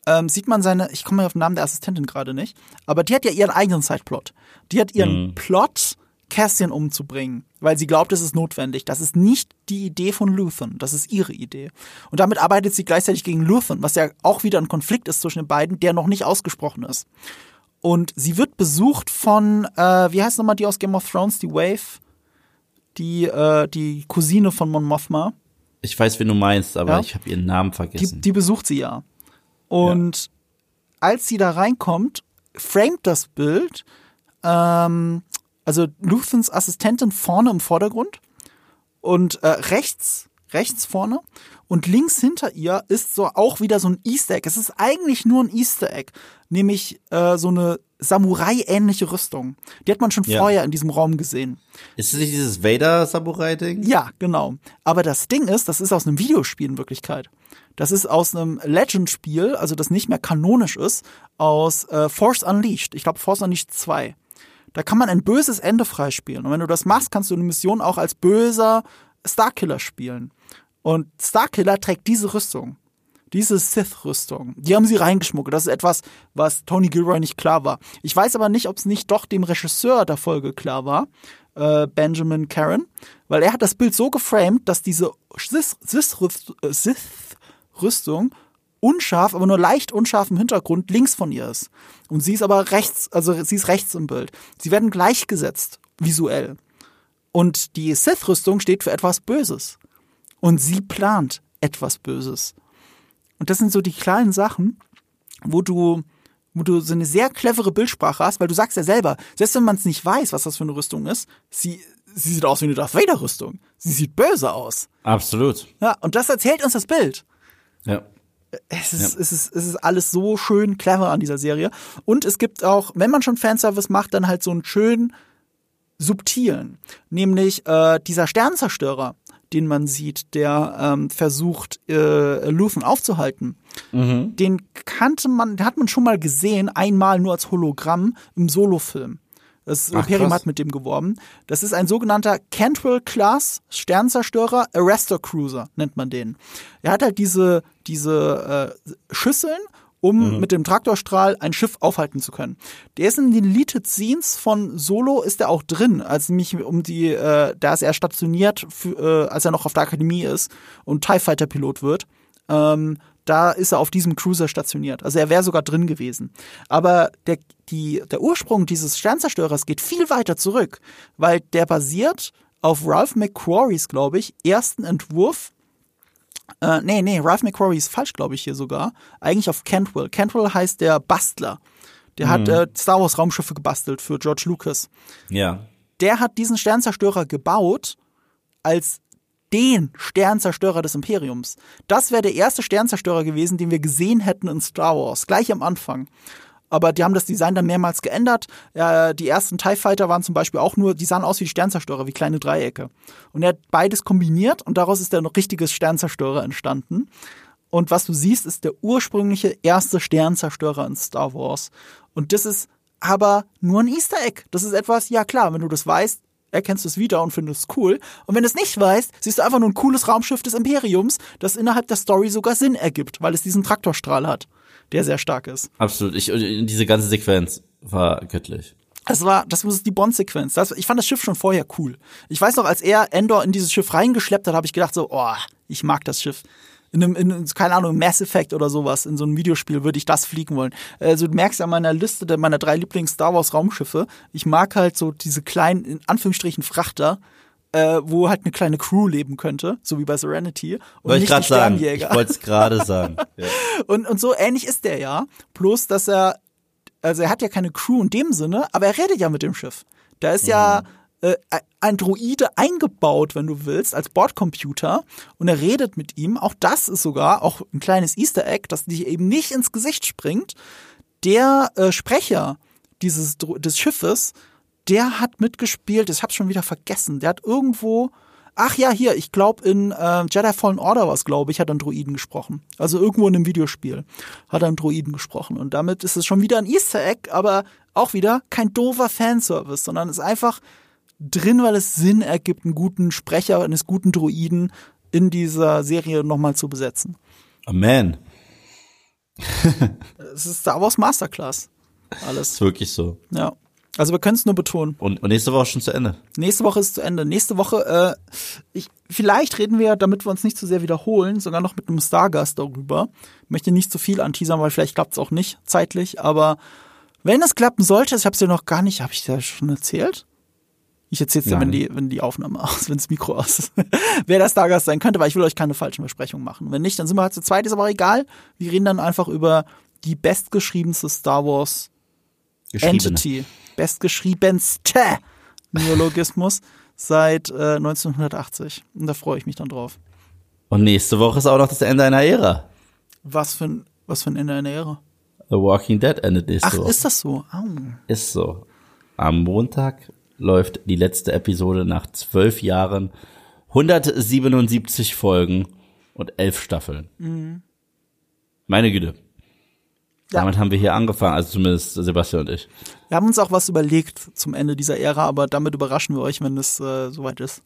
ähm, sieht man seine, ich komme auf den Namen der Assistentin gerade nicht, aber die hat ja ihren eigenen Sideplot. Die hat ihren Plot, Cassian umzubringen, weil sie glaubt, es ist notwendig. Das ist nicht die Idee von Luthen, das ist ihre Idee. Und damit arbeitet sie gleichzeitig gegen Luthen, was ja auch wieder ein Konflikt ist zwischen den beiden, der noch nicht ausgesprochen ist. Und sie wird besucht von, äh, wie heißt nochmal die aus Game of Thrones, die Wave? Die, äh, die Cousine von Mon Mothma. Ich weiß, wen du meinst, aber Ja. ich habe ihren Namen Die, vergessen. die besucht sie ja. Und als sie da reinkommt, framet das Bild, ähm, also Luthens Assistentin vorne im Vordergrund und äh, rechts, rechts vorne und links hinter ihr ist so auch wieder so ein Easter Egg. Es ist eigentlich nur ein Easter Egg, nämlich äh, so eine Samurai-ähnliche Rüstung. Die hat man schon Ja. vorher in diesem Raum gesehen. ist es nicht dieses Vader-Samurai-Ding? Ja, genau. Aber das Ding ist, das ist aus einem Videospiel in Wirklichkeit. Das ist aus einem Legend-Spiel, also das nicht mehr kanonisch ist, aus äh, Force Unleashed. Ich glaube Force Unleashed 2. Da kann man ein böses Ende freispielen. Und wenn du das machst, kannst du eine Mission auch als böser Starkiller spielen. Und Starkiller trägt diese Rüstung. Diese Sith-Rüstung. Die haben sie reingeschmuggelt. Das ist etwas, was Tony Gilroy nicht klar war. Ich weiß aber nicht, ob es nicht doch dem Regisseur der Folge klar war, äh, Benjamin Karen, weil er hat das Bild so geframed, dass diese Sith- Sith-Rüst- äh, Rüstung unscharf, aber nur leicht unscharf im Hintergrund links von ihr ist. Und sie ist aber rechts, also sie ist rechts im Bild. Sie werden gleichgesetzt, visuell. Und die Sith-Rüstung steht für etwas Böses. Und sie plant etwas Böses. Und das sind so die kleinen Sachen, wo du, wo du so eine sehr clevere Bildsprache hast, weil du sagst ja selber, selbst wenn man es nicht weiß, was das für eine Rüstung ist, sie, sie sieht aus wie eine Darth Vader Rüstung. Sie sieht böse aus. Absolut. Ja, und das erzählt uns das Bild. Ja. Es ist, ja. es, ist, es ist alles so schön clever an dieser Serie. Und es gibt auch, wenn man schon Fanservice macht, dann halt so einen schönen subtilen. Nämlich äh, dieser Sternzerstörer, den man sieht, der ähm, versucht, äh, Luthen aufzuhalten. Mhm. Den kannte man, den hat man schon mal gesehen, einmal nur als Hologramm im Solofilm. Das Ach, Imperium hat mit dem geworben. Das ist ein sogenannter Cantwell-Class Sternzerstörer Arrestor Cruiser, nennt man den. Er hat halt diese, diese äh, Schüsseln um mhm. mit dem Traktorstrahl ein Schiff aufhalten zu können. Der ist in den Deleted Scenes von Solo ist er auch drin, als mich um die, äh, da ist er stationiert, für, äh, als er noch auf der Akademie ist und TIE Fighter Pilot wird. Ähm, da ist er auf diesem Cruiser stationiert. Also er wäre sogar drin gewesen. Aber der, die, der Ursprung dieses Sternzerstörers geht viel weiter zurück, weil der basiert auf Ralph McQuarries, glaube ich, ersten Entwurf. Äh, nee, nee, Ralph McQuarrie ist falsch, glaube ich, hier sogar. Eigentlich auf Cantwell. Cantwell heißt der Bastler. Der mhm. hat äh, Star Wars Raumschiffe gebastelt für George Lucas. Ja. Der hat diesen Sternzerstörer gebaut als den Sternzerstörer des Imperiums. Das wäre der erste Sternzerstörer gewesen, den wir gesehen hätten in Star Wars, gleich am Anfang. Aber die haben das Design dann mehrmals geändert. Äh, die ersten TIE Fighter waren zum Beispiel auch nur, die sahen aus wie Sternzerstörer, wie kleine Dreiecke. Und er hat beides kombiniert und daraus ist dann ein richtiges Sternzerstörer entstanden. Und was du siehst, ist der ursprüngliche erste Sternzerstörer in Star Wars. Und das ist aber nur ein Easter Egg. Das ist etwas, ja klar, wenn du das weißt, erkennst du es wieder und findest es cool. Und wenn du es nicht weißt, siehst du einfach nur ein cooles Raumschiff des Imperiums, das innerhalb der Story sogar Sinn ergibt, weil es diesen Traktorstrahl hat, der sehr stark ist. Absolut. Ich, diese ganze Sequenz war göttlich. Das war, das ist die Bond-Sequenz. Ich fand das Schiff schon vorher cool. Ich weiß noch, als er Endor in dieses Schiff reingeschleppt hat, habe ich gedacht so, oh, ich mag das Schiff in einem, in, keine Ahnung, Mass Effect oder sowas, in so einem Videospiel würde ich das fliegen wollen. Also du merkst an meiner Liste der meiner drei Lieblings-Star Wars Raumschiffe, ich mag halt so diese kleinen, in Anführungsstrichen, Frachter, äh, wo halt eine kleine Crew leben könnte, so wie bei Serenity. Und wollte nicht ich sagen. Ich wollte es gerade sagen. [LAUGHS] Ja. Und, und so ähnlich ist der ja. Bloß, dass er, also er hat ja keine Crew in dem Sinne, aber er redet ja mit dem Schiff. Da ist ja, mhm äh, Androide eingebaut, wenn du willst, als Bordcomputer und er redet mit ihm. Auch das ist sogar auch ein kleines Easter Egg, das dich eben nicht ins Gesicht springt. Der äh, Sprecher dieses des Schiffes, der hat mitgespielt. Ich hab's schon wieder vergessen. Der hat irgendwo Ach ja, hier, ich glaube in äh, Jedi Fallen Order was, glaube ich, hat ein Droiden gesprochen. Also irgendwo in einem Videospiel hat einen Droiden gesprochen. Und damit ist es schon wieder ein Easter Egg, aber auch wieder kein doofer Fanservice, sondern es ist einfach drin, weil es Sinn ergibt, einen guten Sprecher eines guten Druiden in dieser Serie nochmal zu besetzen. Amen. [LAUGHS] es ist Star Wars Masterclass. Alles. Ist wirklich so. Ja. Also wir können es nur betonen. Und, und nächste Woche ist schon zu Ende. Nächste Woche ist zu Ende. Nächste Woche, äh, ich, vielleicht reden wir, damit wir uns nicht zu sehr wiederholen, sogar noch mit einem Stargast darüber. Ich möchte nicht zu viel anteasern, weil vielleicht klappt es auch nicht zeitlich. Aber wenn es klappen sollte, ich habe es ja noch gar nicht, habe ich ja schon erzählt? Ich erzähle jetzt ja, wenn die, wenn die Aufnahme [LAUGHS] aus, wenn das Mikro aus ist, [LAUGHS] wer das Stargast sein könnte, weil ich will euch keine falschen Versprechungen machen. Wenn nicht, dann sind wir halt zu zweit, ist aber egal. Wir reden dann einfach über die bestgeschriebenste Star Wars Entity. Bestgeschriebenste Neologismus [LAUGHS] seit äh, 1980. Und da freue ich mich dann drauf. Und nächste Woche ist auch noch das Ende einer Ära. Was für ein, was für ein Ende einer Ära? The Walking Dead endet nächste Ach, Woche. ist das so? Au. Ist so. Am Montag läuft die letzte Episode nach zwölf Jahren, 177 Folgen und elf Staffeln. Mhm. Meine Güte. Ja. Damit haben wir hier angefangen, also zumindest Sebastian und ich. Wir haben uns auch was überlegt zum Ende dieser Ära, aber damit überraschen wir euch, wenn es äh, soweit ist.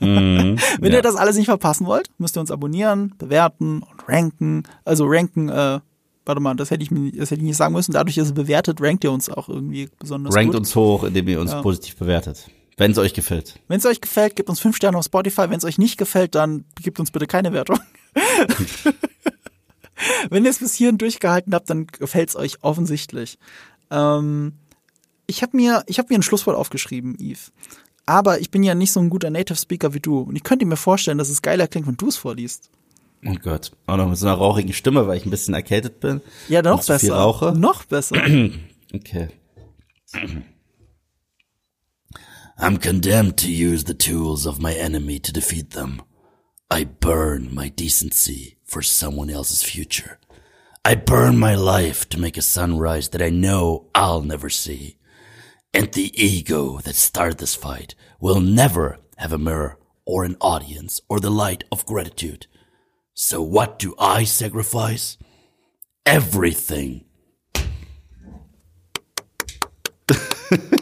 Mm, [LAUGHS] wenn ja. ihr das alles nicht verpassen wollt, müsst ihr uns abonnieren, bewerten und ranken. Also ranken äh, warte mal, das hätte ich mir, das hätte ich nicht sagen müssen. Dadurch, dass es bewertet, rankt ihr uns auch irgendwie besonders Rankt gut. uns hoch, indem ihr uns ja. positiv bewertet. Wenn es euch gefällt. Wenn es euch gefällt, gebt uns fünf Sterne auf Spotify. Wenn es euch nicht gefällt, dann gebt uns bitte keine Wertung. [LAUGHS] Wenn ihr es bis hierhin durchgehalten habt, dann gefällt es euch offensichtlich. Ähm, ich habe mir, ich hab mir ein Schlusswort aufgeschrieben, Yves. Aber ich bin ja nicht so ein guter Native Speaker wie du. Und ich könnte mir vorstellen, dass es geiler klingt, wenn du es vorliest. Oh Gott. Oh, Auch noch mit so einer rauchigen Stimme, weil ich ein bisschen erkältet bin. Ja, noch besser. Viel rauche. Noch besser. [CLEARS THROAT] Okay. I'm condemned to use the tools of my enemy to defeat them. I burn my decency for someone else's future. I burn my life to make a sunrise that I know I'll never see. And the ego that started this fight will never have a mirror or an audience or the light of gratitude. So what do I sacrifice? Everything. [LAUGHS]